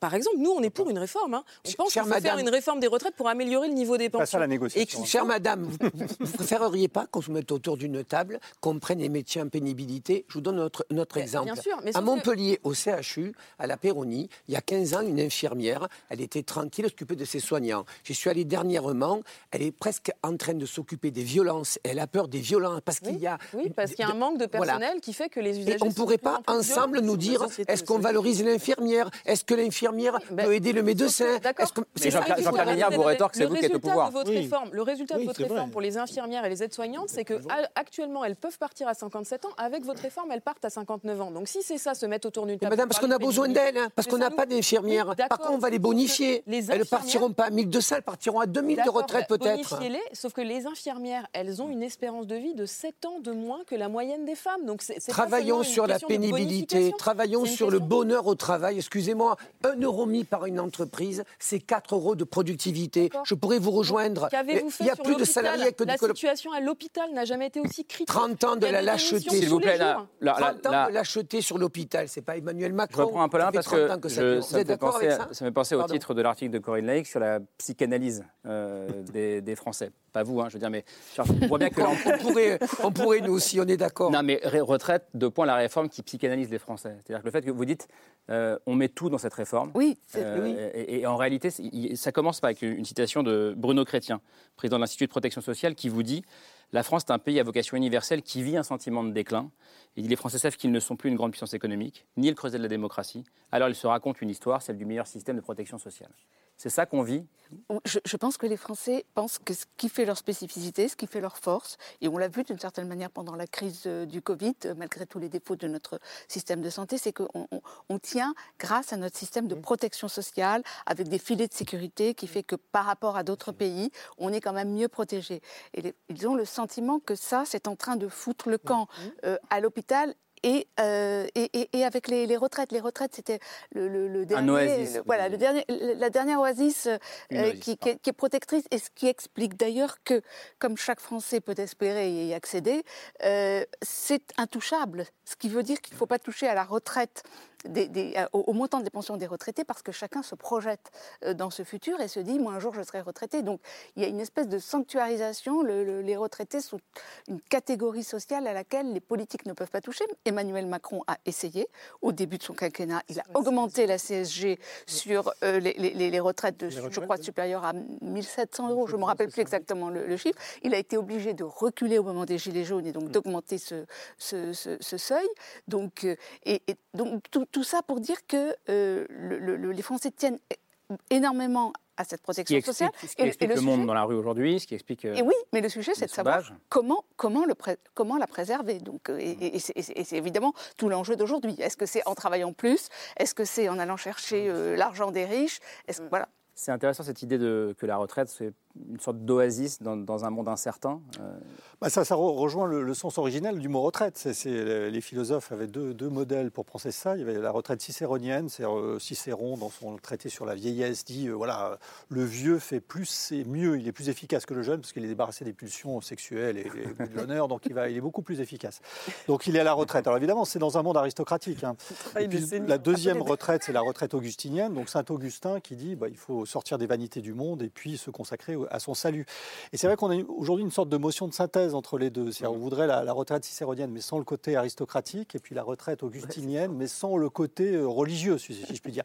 Par exemple, nous, on est pour une réforme. hein. On pense qu'il faut faire une réforme des retraites pour améliorer le niveau des pensions. Et qui- Chère madame, vous, vous- vous préféreriez pas qu'on se mette autour d'une table, qu'on prenne les métiers en pénibilité? Je vous donne notre, notre exemple. bien sûr, mais à que- Montpellier, au CHU, à la Péronie, il y a 15 ans, une infirmière, elle était tranquille, s'occupait de ses soignants. J'y suis allé dernièrement, elle est presque en train de s'occuper des violences. Elle a peur des violences parce qu'il y a... Oui, parce qu'il y a un manque de Voilà. personnel qui fait que les Et usagers. on ne pourrait pas ensemble nous dire la est-ce qu'on valorise l'infirmière? Est-ce que l'infirmière peut aider le médecin? que- Mais Jean-Pierre- vous rétorque, c'est vous qui êtes au résultat pouvoir. De votre Oui. réforme, le résultat Oui, de votre réforme pour les infirmières et les aides-soignantes, c'est que a- actuellement elles peuvent partir à 57 ans. Avec votre réforme, elles partent à 59 ans. Donc si c'est ça, se mettre autour d'une table. madame, parce qu'on a besoin d'elles, hein, parce qu'on n'a pas d'infirmières. Par d'accord, contre, on va les bonifier. les Elles ne partiront pas à 1200, elles partiront à 2000 de D'accord, retraite bah, peut-être. Bonifiez-les, sauf que les infirmières, elles ont une espérance de vie de 7 ans de moins que la moyenne des femmes. Donc c'est Travaillons sur la pénibilité, travaillons sur le bonheur au travail. Excusez-moi, un euro mis par une entreprise, c'est 4 euros de productivité. Je pourrais vous rejoindre. Qu'avez-vous fait Il y a sur plus de salariés que La situation à l'hôpital n'a jamais été aussi critique. 30 ans de la lâcheté. démissions tous les jours. 30 ans de lâcheté sur l'hôpital, c'est pas Emmanuel Je Macron. reprends un peu là parce 30 que, ans ça je- dure. ça, Vous me êtes fait d'accord penser, avec à- ça ça me fait penser au titre de l'article de Corinne Laïc sur la psychanalyse euh, des, des Français. Pas vous, hein, je veux dire, mais on voit bien que l'en- on, pourrait, on pourrait, nous aussi, on est d'accord. Non, mais retraite, deux points, la réforme qui psychanalyse les Français. C'est-à-dire que le fait que vous dites, euh, on met tout dans cette réforme. Oui, euh, Et, en réalité, ça commence avec une citation de Bruno Chrétien, président de l'Institut de protection sociale, qui vous dit La France est un pays à vocation universelle qui vit un sentiment de déclin. Il dit Les Français savent qu'ils ne sont plus une grande puissance économique, ni le creuset de la démocratie. Alors ils se racontent une histoire, celle du meilleur système de protection sociale. C'est ça qu'on vit? Je, pense que les Français pensent que ce qui fait leur spécificité, ce qui fait leur force, et on l'a vu d'une certaine manière pendant la crise euh, du Covid, euh, malgré tous les défauts de notre système de santé, c'est qu'on on, tient grâce à notre système de protection sociale, avec des filets de sécurité qui fait que par rapport à d'autres pays, on est quand même mieux protégé. Et ils ont le sentiment que ça, c'est en train de foutre le camp euh, à l'hôpital euh, et, et, et, avec les, les, retraites. Les retraites, c'était le, le, le, dernier, voilà, le dernier, la dernière oasis, euh, qui, qui, est, protectrice et ce qui explique d'ailleurs que, comme chaque Français peut espérer y accéder, euh, c'est intouchable. Ce qui veut dire qu'il ne faut pas toucher à la retraite euh, au, montant des pensions des retraités parce que chacun se projette euh, dans ce futur et se dit moi un jour je serai retraité. Donc il y a une espèce de sanctuarisation. les retraités sont une catégorie sociale à laquelle les politiques ne peuvent pas toucher. Emmanuel Macron a essayé au début de son quinquennat. Il a augmenté la CSG sur euh, les, retraites, de, je crois, supérieures à 1700 euros. Je ne me rappelle plus exactement le, chiffre. Il a été obligé de reculer au moment des Gilets jaunes et donc mm. d'augmenter ce, ce, seuil. Donc, et, et donc tout, tout ça pour dire que euh, les Français tiennent énormément à cette protection sociale. Ce qui explique le, monde dans la rue aujourd'hui, ce qui explique. Euh, et oui, mais le sujet, c'est de savoir comment, comment, le comment la préserver. Donc, euh, et, c'est évidemment tout l'enjeu d'aujourd'hui. Est-ce que c'est en travaillant plus? Est-ce que c'est en allant chercher l'argent des riches? Voilà. C'est intéressant cette idée de, que la retraite, c'est une sorte d'oasis dans, un monde incertain. Euh. Bah ça, ça rejoint le, sens originel du mot retraite. Les philosophes avaient deux, deux, modèles pour penser ça. Il y avait la retraite cicéronienne, c'est euh, Cicéron dans son traité sur la vieillesse dit euh, voilà le vieux fait plus et mieux, il est plus efficace que le jeune parce qu'il est débarrassé des pulsions sexuelles et, de l'honneur, donc il va, il est beaucoup plus efficace. Donc il est à la retraite. Alors évidemment, c'est dans un monde aristocratique. Hein. Et puis, la deuxième retraite, c'est la retraite augustinienne, donc Saint Augustin qui dit bah, il faut sortir des vanités du monde et puis se consacrer à son salut. Et c'est vrai qu'on a aujourd'hui une sorte de motion de synthèse entre les deux. cest on voudrait la, retraite cicéronienne, mais sans le côté aristocratique, et puis la retraite augustinienne, mais sans le côté euh, religieux, si, je puis dire.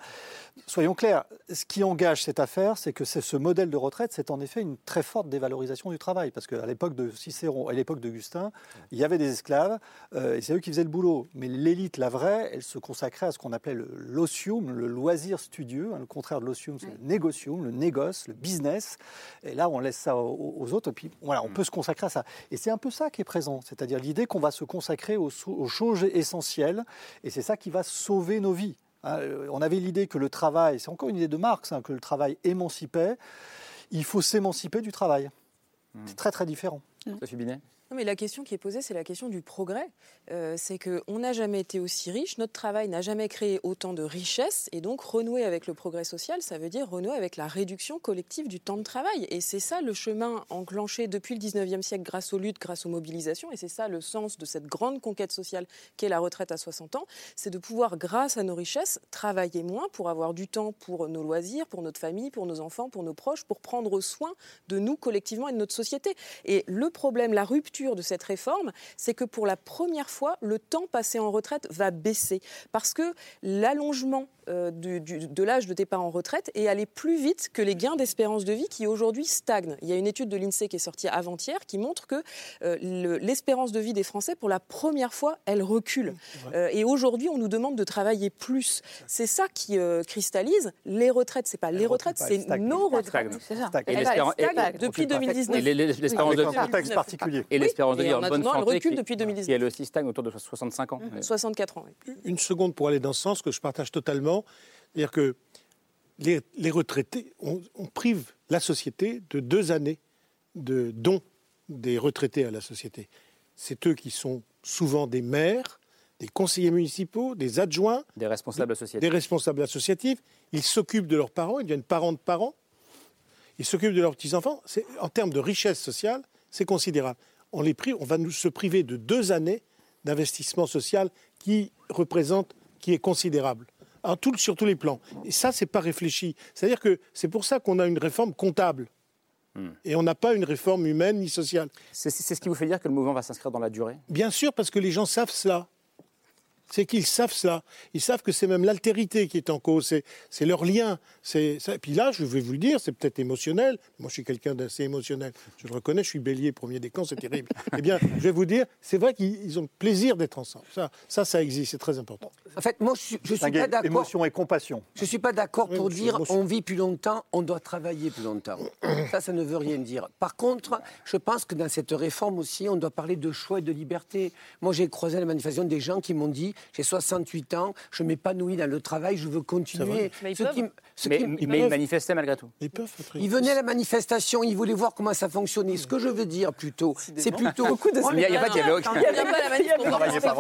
Soyons clairs, ce qui engage cette affaire, c'est que ce modèle de retraite, c'est en effet une très forte dévalorisation du travail, parce qu'à l'époque de Cicéron, à l'époque d'Augustin, il y avait des esclaves, euh, et c'est eux qui faisaient le boulot. Mais l'élite, la vraie, elle se consacrait à ce qu'on appelait l'osium, le, loisir studieux. Hein, le contraire de l'osium, c'est le négocium, le négoce, le business. Et là, on laisse ça aux, autres, et puis voilà, on mm. peut se consacrer à ça. Et c'est un peu ça qui est présent, c'est-à-dire l'idée qu'on va se consacrer aux, choses essentielles, et c'est ça qui va sauver nos vies. Hein. on avait l'idée que le travail, c'est encore une idée de Marx, hein, que le travail émancipait. Il faut s'émanciper du travail. Mm. C'est très très différent. Sophie Binet? Mais la question qui est posée, c'est la question du progrès. Euh, c'est qu'on n'a jamais été aussi riche, notre travail n'a jamais créé autant de richesses, et donc renouer avec le progrès social, ça veut dire renouer avec la réduction collective du temps de travail. Et c'est ça le chemin enclenché depuis le 19e siècle grâce aux luttes, grâce aux mobilisations, et c'est ça le sens de cette grande conquête sociale qu'est la retraite à 60 ans, c'est de pouvoir, grâce à nos richesses, travailler moins pour avoir du temps pour nos loisirs, pour notre famille, pour nos enfants, pour nos proches, pour prendre soin de nous collectivement et de notre société. Et le problème, la rupture, de cette réforme, c'est que pour la première fois, le temps passé en retraite va baisser. Parce que l'allongement euh, de l'âge de départ en retraite est allé plus vite que les gains d'espérance de vie qui aujourd'hui stagnent. Il y a une étude de l'INSEE qui est sortie avant-hier qui montre que euh, l'espérance de vie des Français, pour la première fois, elle recule. Euh, et aujourd'hui, on nous demande de travailler plus. C'est ça qui cristallise. Les retraites, c'est pas les retraites, c'est nos retraites. Et depuis 2019. L'espérance de vie particulier. Et l'espérance de vie en bonne santé. Elle recule depuis 2019. Et elle aussi stagne autour de 65 ans. 64 ans. Une seconde pour aller dans ce sens que je partage totalement c'est-à-dire que les, retraités, on, prive la société de deux années de dons des retraités à la société. C'est eux qui sont souvent des maires, des conseillers municipaux, des adjoints, des responsables associatifs. Des responsables associatifs. Ils s'occupent de leurs parents, ils deviennent parents de parents. Ils s'occupent de leurs petits-enfants. En termes de richesse sociale, c'est considérable. On, les prive, on va nous se priver de deux années d'investissement social qui représente, qui est considérable tout, sur tous les plans. Et ça, c'est pas réfléchi. C'est-à-dire que c'est pour ça qu'on a une réforme comptable. Hmm. Et on n'a pas une réforme humaine ni sociale. C'est ce qui vous fait dire que le mouvement va s'inscrire dans la durée? Bien sûr, parce que les gens savent cela. C'est qu'ils savent ça. Ils savent que c'est même l'altérité qui est en cause, c'est leur lien. Et puis là, je vais vous le dire, c'est peut-être émotionnel. Moi, je suis quelqu'un d'assez émotionnel. Je le reconnais, je suis bélier, premier des camps, c'est terrible. eh bien, je vais vous dire, c'est vrai qu'ils ont plaisir d'être ensemble. Ça, ça, ça existe, c'est très important. En fait, moi, je ne suis, pas d'accord. Émotion et compassion. Je ne suis pas d'accord pour dire on vit plus longtemps, on doit travailler plus longtemps. ça, ça ne veut rien dire. Par contre, je pense que dans cette réforme aussi, on doit parler de choix et de liberté. Moi, j'ai croisé la manifestation des gens qui m'ont dit j'ai 68 ans, je m'épanouis dans le travail, je veux continuer. Mais ils, manifestaient malgré tout. Ils, peuvent, ils venaient à la manifestation, ils voulaient voir comment ça fonctionnait. Ce que je veux dire plutôt, c'est plutôt. Beaucoup de Il n'y a pas de dialogue. Il n'y avait pas la manifestation.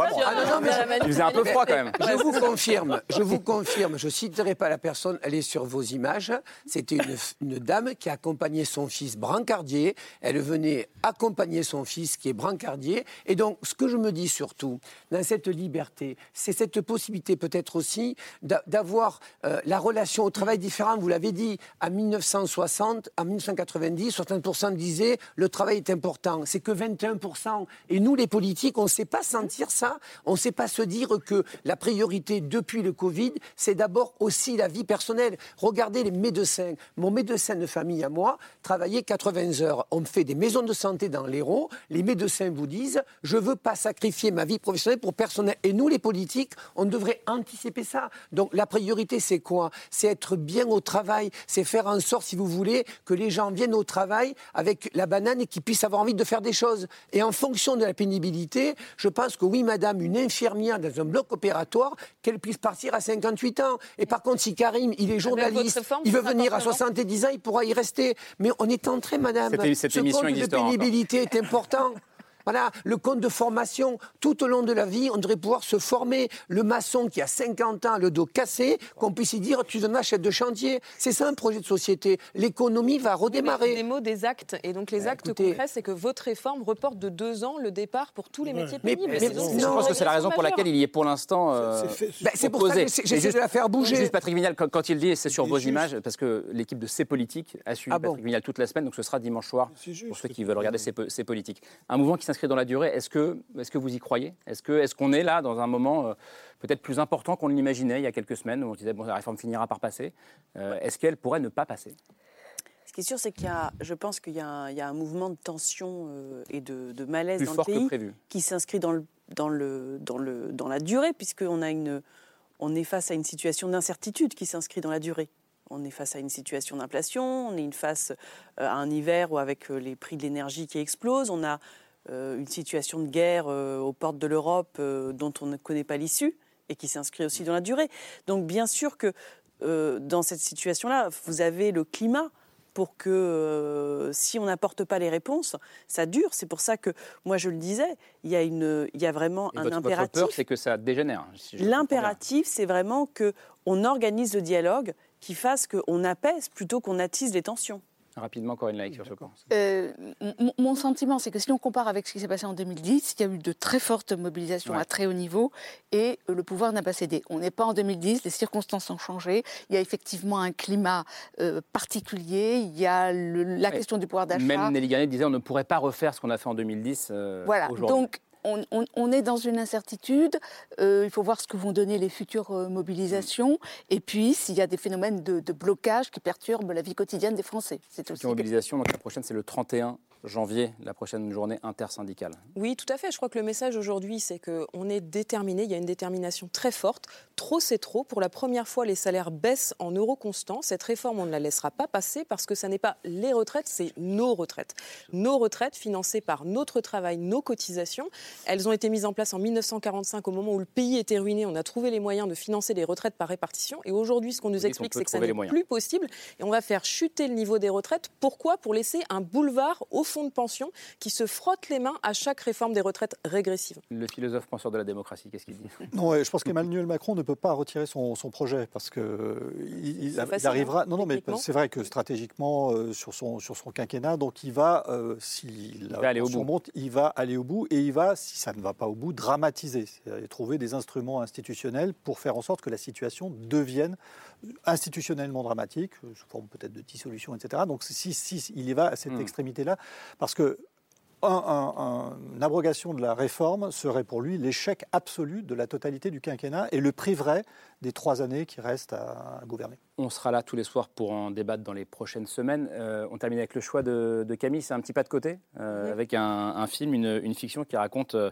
Il faisait un peu froid quand même. Je vous confirme, je vous confirme, je ne citerai pas la personne, elle est sur vos images. C'était une, une dame qui accompagnait son fils brancardier. Elle venait accompagner son fils qui est brancardier. Et donc, ce que je me dis surtout, dans cette liberté, c'est cette possibilité peut-être aussi d'avoir euh, la relation au travail différente. Vous l'avez dit, à 1960, à 1990, 60% disaient le travail est important. C'est que 21%. Et nous, les politiques, on ne sait pas sentir ça. On ne sait pas se dire que la priorité depuis le Covid, c'est d'abord aussi la vie personnelle. Regardez les médecins. Mon médecin de famille à moi travaillait 80 heures. On fait des maisons de santé dans l'Hérault. Les médecins vous disent je ne veux pas sacrifier ma vie professionnelle pour personnel. Et nous, politiques, on devrait anticiper ça. Donc la priorité, c'est quoi? C'est être bien au travail. C'est faire en sorte, si vous voulez, que les gens viennent au travail avec la banane et qu'ils puissent avoir envie de faire des choses. Et en fonction de la pénibilité, je pense que oui, madame, une infirmière dans un bloc opératoire, qu'elle puisse partir à 58 ans. Et par contre, si Karim, il est journaliste, il veut venir à 70 ans, il pourra y rester. Mais on est en train, madame, cette, ce compte de pénibilité est important. Voilà, le compte de formation, tout au long de la vie, on devrait pouvoir se former. Le maçon qui a 50 ans, le dos cassé, qu'on puisse y dire tu en achètes de chantier. C'est ça un projet de société. L'économie va redémarrer. Des mots, des actes. Et donc les bah, actes concrets, c'est que votre réforme reporte de deux ans le départ pour tous les métiers pénibles. Mais, je pense que c'est la raison pour laquelle il y est pour l'instant euh, C'est pour ça que j'essaie de la faire bouger. Juste Patrick Vignal, quand, il dit, c'est sur vos images, parce que l'équipe de C'est Politique a suivi ah Patrick Vignal toute la semaine, donc ce sera dimanche soir pour ceux qui veulent regarder C'est Politique. Un mouvement qui s'inscrit dans la durée. Est-ce que, est que vous y croyez? Est-ce qu'on est, qu'on est là dans un moment euh, peut-être plus important qu'on l'imaginait il y a quelques semaines où on disait bon, la réforme finira par passer euh, Est-ce qu'elle pourrait ne pas passer? Ce qui est sûr, c'est qu'il y a, je pense qu'il y, a un mouvement de tension euh, et de, malaise dans le pays qui s'inscrit dans, le, dans, le, dans, le, dans la durée, puisqu'on a une, on est face à une situation d'incertitude qui s'inscrit dans la durée. On est face à une situation d'inflation, on est face à un hiver où avec les prix de l'énergie qui explosent, on a euh, une situation de guerre euh, aux portes de l'Europe euh, dont on ne connaît pas l'issue et qui s'inscrit aussi dans la durée. Donc bien sûr que dans cette situation-là, vous avez le climat pour que si on n'apporte pas les réponses, ça dure. C'est pour ça que moi je le disais, il y a, une, il y a vraiment un impératif. Votre peur, c'est que ça dégénère. L'impératif, c'est vraiment que on organise le dialogue qui fasse qu'on apaise plutôt qu'on attise les tensions. Rapidement, Corinne Laïc, sur ce point. Euh, mon sentiment, c'est que si on compare avec ce qui s'est passé en 2010, il y a eu de très fortes mobilisations à très haut niveau et euh, le pouvoir n'a pas cédé. On n'est pas en 2010, les circonstances ont changé. Il y a effectivement un climat euh, particulier. Il y a la question du pouvoir d'achat. Même Nelly Garnet disait on ne pourrait pas refaire ce qu'on a fait en 2010. voilà. Donc on, est dans une incertitude. Euh, il faut voir ce que vont donner les futures euh, mobilisations. Et puis, s'il y a des phénomènes de, blocage qui perturbent la vie quotidienne des Français. C'est aussi. Mobilisation, donc la prochaine, c'est le 31 janvier, la prochaine journée intersyndicale. Oui, tout à fait. Je crois que le message aujourd'hui, c'est qu'on est déterminé. Il y a une détermination très forte. Trop, c'est trop. Pour la première fois, les salaires baissent en euros constants. Cette réforme, on ne la laissera pas passer parce que ce n'est pas les retraites, c'est nos retraites. Nos retraites financées par notre travail, nos cotisations. Elles ont été mises en place en 1945 au moment où le pays était ruiné. On a trouvé les moyens de financer les retraites par répartition. Et aujourd'hui, ce qu'on nous explique, c'est que ça n'est plus possible. Et on va faire chuter le niveau des retraites. Pourquoi? Pour laisser un boulevard au fonds de pension qui se frottent les mains à chaque réforme des retraites régressives. Le philosophe penseur de la démocratie, qu'est-ce qu'il dit? Non, je pense qu'Emmanuel Macron ne peut pas retirer son, projet parce que il, arrivera. Non, non, mais c'est vrai que stratégiquement euh, sur son sur son quinquennat, donc il va, euh, s'il va aller au bout. il va aller au bout et il va, si ça ne va pas au bout, dramatiser, trouver des instruments institutionnels pour faire en sorte que la situation devienne institutionnellement dramatique, sous forme peut-être de dissolution, etc. Donc si, si il y va à cette mmh. extrémité-là, parce que une abrogation de la réforme serait pour lui l'échec absolu de la totalité du quinquennat et le priverait des trois années qui restent à, gouverner. On sera là tous les soirs pour en débattre dans les prochaines semaines. Euh, on termine avec le choix de, Camille, c'est un petit pas de côté, euh, avec un, film, une, fiction qui raconte euh,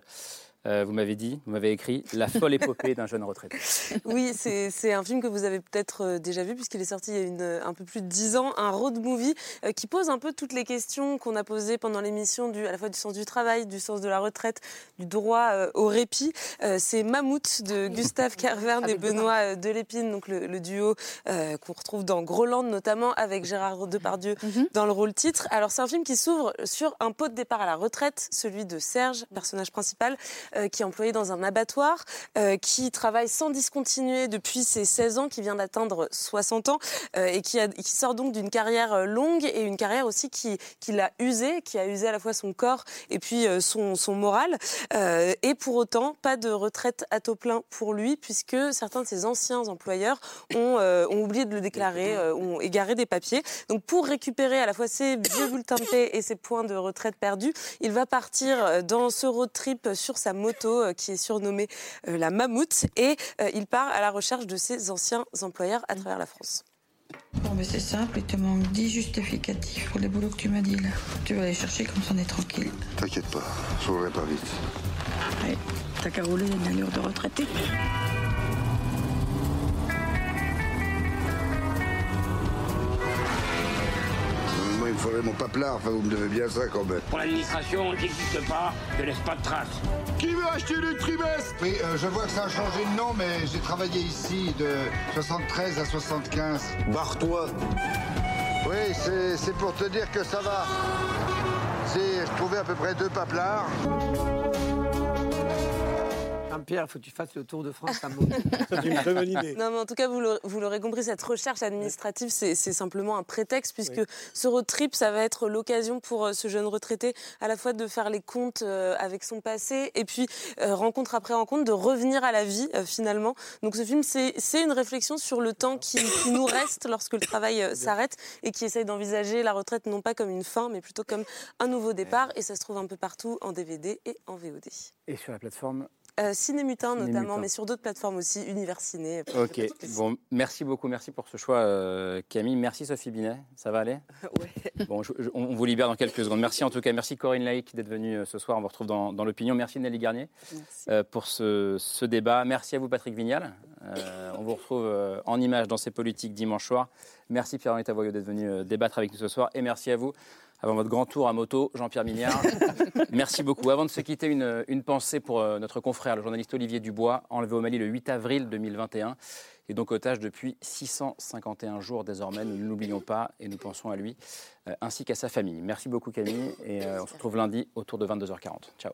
euh, vous m'avez dit, vous m'avez écrit La folle épopée d'un jeune retraité. Oui, c'est un film que vous avez peut-être euh, déjà vu puisqu'il est sorti il y a une, un peu plus de dix ans, un road movie euh, qui pose un peu toutes les questions qu'on a posées pendant l'émission, à la fois du sens du travail, du sens de la retraite, du droit au répit. c'est Mammouth de Gustave Carverne et Benoît Delépine, donc le, duo qu'on retrouve dans Groland notamment avec Gérard Depardieu mhm. dans le rôle titre. Alors c'est un film qui s'ouvre sur un pot de départ à la retraite, celui de Serge, personnage principal, euh, qui est employé dans un abattoir, euh, qui travaille sans discontinuer depuis ses 16 ans, qui vient d'atteindre 60 ans euh, et qui, sort donc d'une carrière longue et une carrière aussi qui, l'a usé, qui a usé à la fois son corps et puis son, moral. et pour autant, pas de retraite à taux plein pour lui, puisque certains de ses anciens employeurs ont, ont oublié de le déclarer, ont égaré des papiers. Donc pour récupérer à la fois ses vieux bulletins de paix et ses points de retraite perdus, il va partir dans ce road trip sur sa moto euh, qui est surnommée euh, la Mammouth et euh, il part à la recherche de ses anciens employeurs à travers la France. Bon, mais c'est simple, il te manque 10 justificatifs pour les boulots que tu m'as dit là. Tu vas aller chercher comme ça on est tranquille. T'inquiète pas, je roulerai pas vite. Ouais, t'as qu'à rouler une allure de retraité. Mon paplard. Enfin, vous me devez bien ça quand même. Pour l'administration, j'existe pas, je laisse pas de traces. Qui veut acheter le trimestre? Oui, euh, je vois que ça a changé de nom, mais j'ai travaillé ici de 73 à 75. Barre-toi. Oui, c'est pour te dire que ça va. C'est, je trouvais à peu près deux paplards. Jean-Pierre, il faut que tu fasses le tour de France C'est une très bonne idée. Non, mais en tout cas, vous l'aurez compris, cette recherche administrative, c'est simplement un prétexte, puisque ce road trip, ça va être l'occasion pour euh, ce jeune retraité à la fois de faire les comptes euh, avec son passé, et puis, euh, rencontre après rencontre, de revenir à la vie, finalement. Donc ce film, c'est une réflexion sur le temps qui, nous reste lorsque le travail s'arrête, et qui essaye d'envisager la retraite non pas comme une fin, mais plutôt comme un nouveau départ, et ça se trouve un peu partout en DVD et en VOD. Et sur la plateforme euh, Cinémutin notamment, mais sur d'autres plateformes aussi, Univers Ciné. Ok, bon, merci beaucoup, merci pour ce choix euh, Camille. Merci Sophie Binet, ça va aller? Ouais. Bon, on vous libère dans quelques secondes. Merci en tout cas, merci Corinne Laïc d'être venue euh, ce soir, on vous retrouve dans, l'opinion. Merci Nelly Garnier euh, pour ce, débat. Merci à vous Patrick Vignal. on vous retrouve en images dans ces politiques dimanche soir. Merci Pierre-Henri Tavoyot d'être venu débattre avec nous ce soir et merci à vous avant votre grand tour à moto, Jean-Pierre Mignard. Merci beaucoup. Avant de se quitter, une, une pensée pour euh, notre confrère, le journaliste Olivier Dubois, enlevé au Mali le 8 avril 2021 et donc otage depuis 651 jours désormais. Nous ne l'oublions pas et nous pensons à lui euh, ainsi qu'à sa famille. Merci beaucoup Camille et euh, on se retrouve lundi autour de 22h40. Ciao.